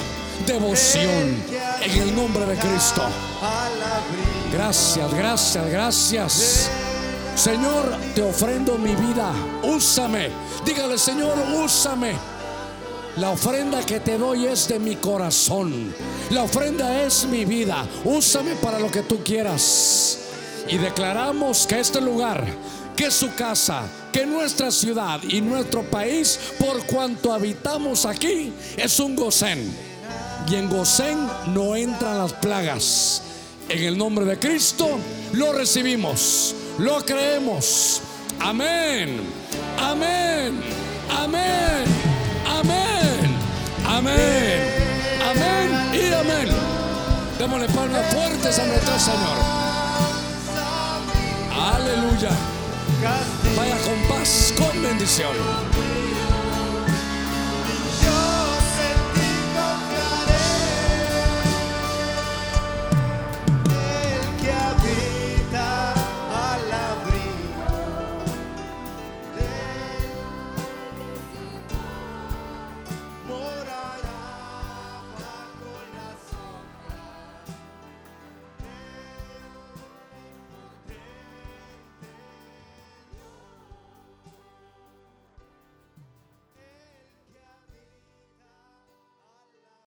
devoción en el nombre de Cristo. Gracias, gracias, gracias. Señor, te ofrendo mi vida. Úsame. Dígale, Señor, úsame la ofrenda que te doy es de mi corazón. La ofrenda es mi vida. Úsame para lo que tú quieras. Y declaramos que este lugar, que su casa, que nuestra ciudad y nuestro país, por cuanto habitamos aquí, es un gocén. Y en gocén no entran las plagas. En el nombre de Cristo lo recibimos, lo creemos. Amén, amén, amén. Amén. Amén. Amén y amén. Démosle palmas fuertes a nuestro Señor. Aleluya. Vaya con paz, con bendición.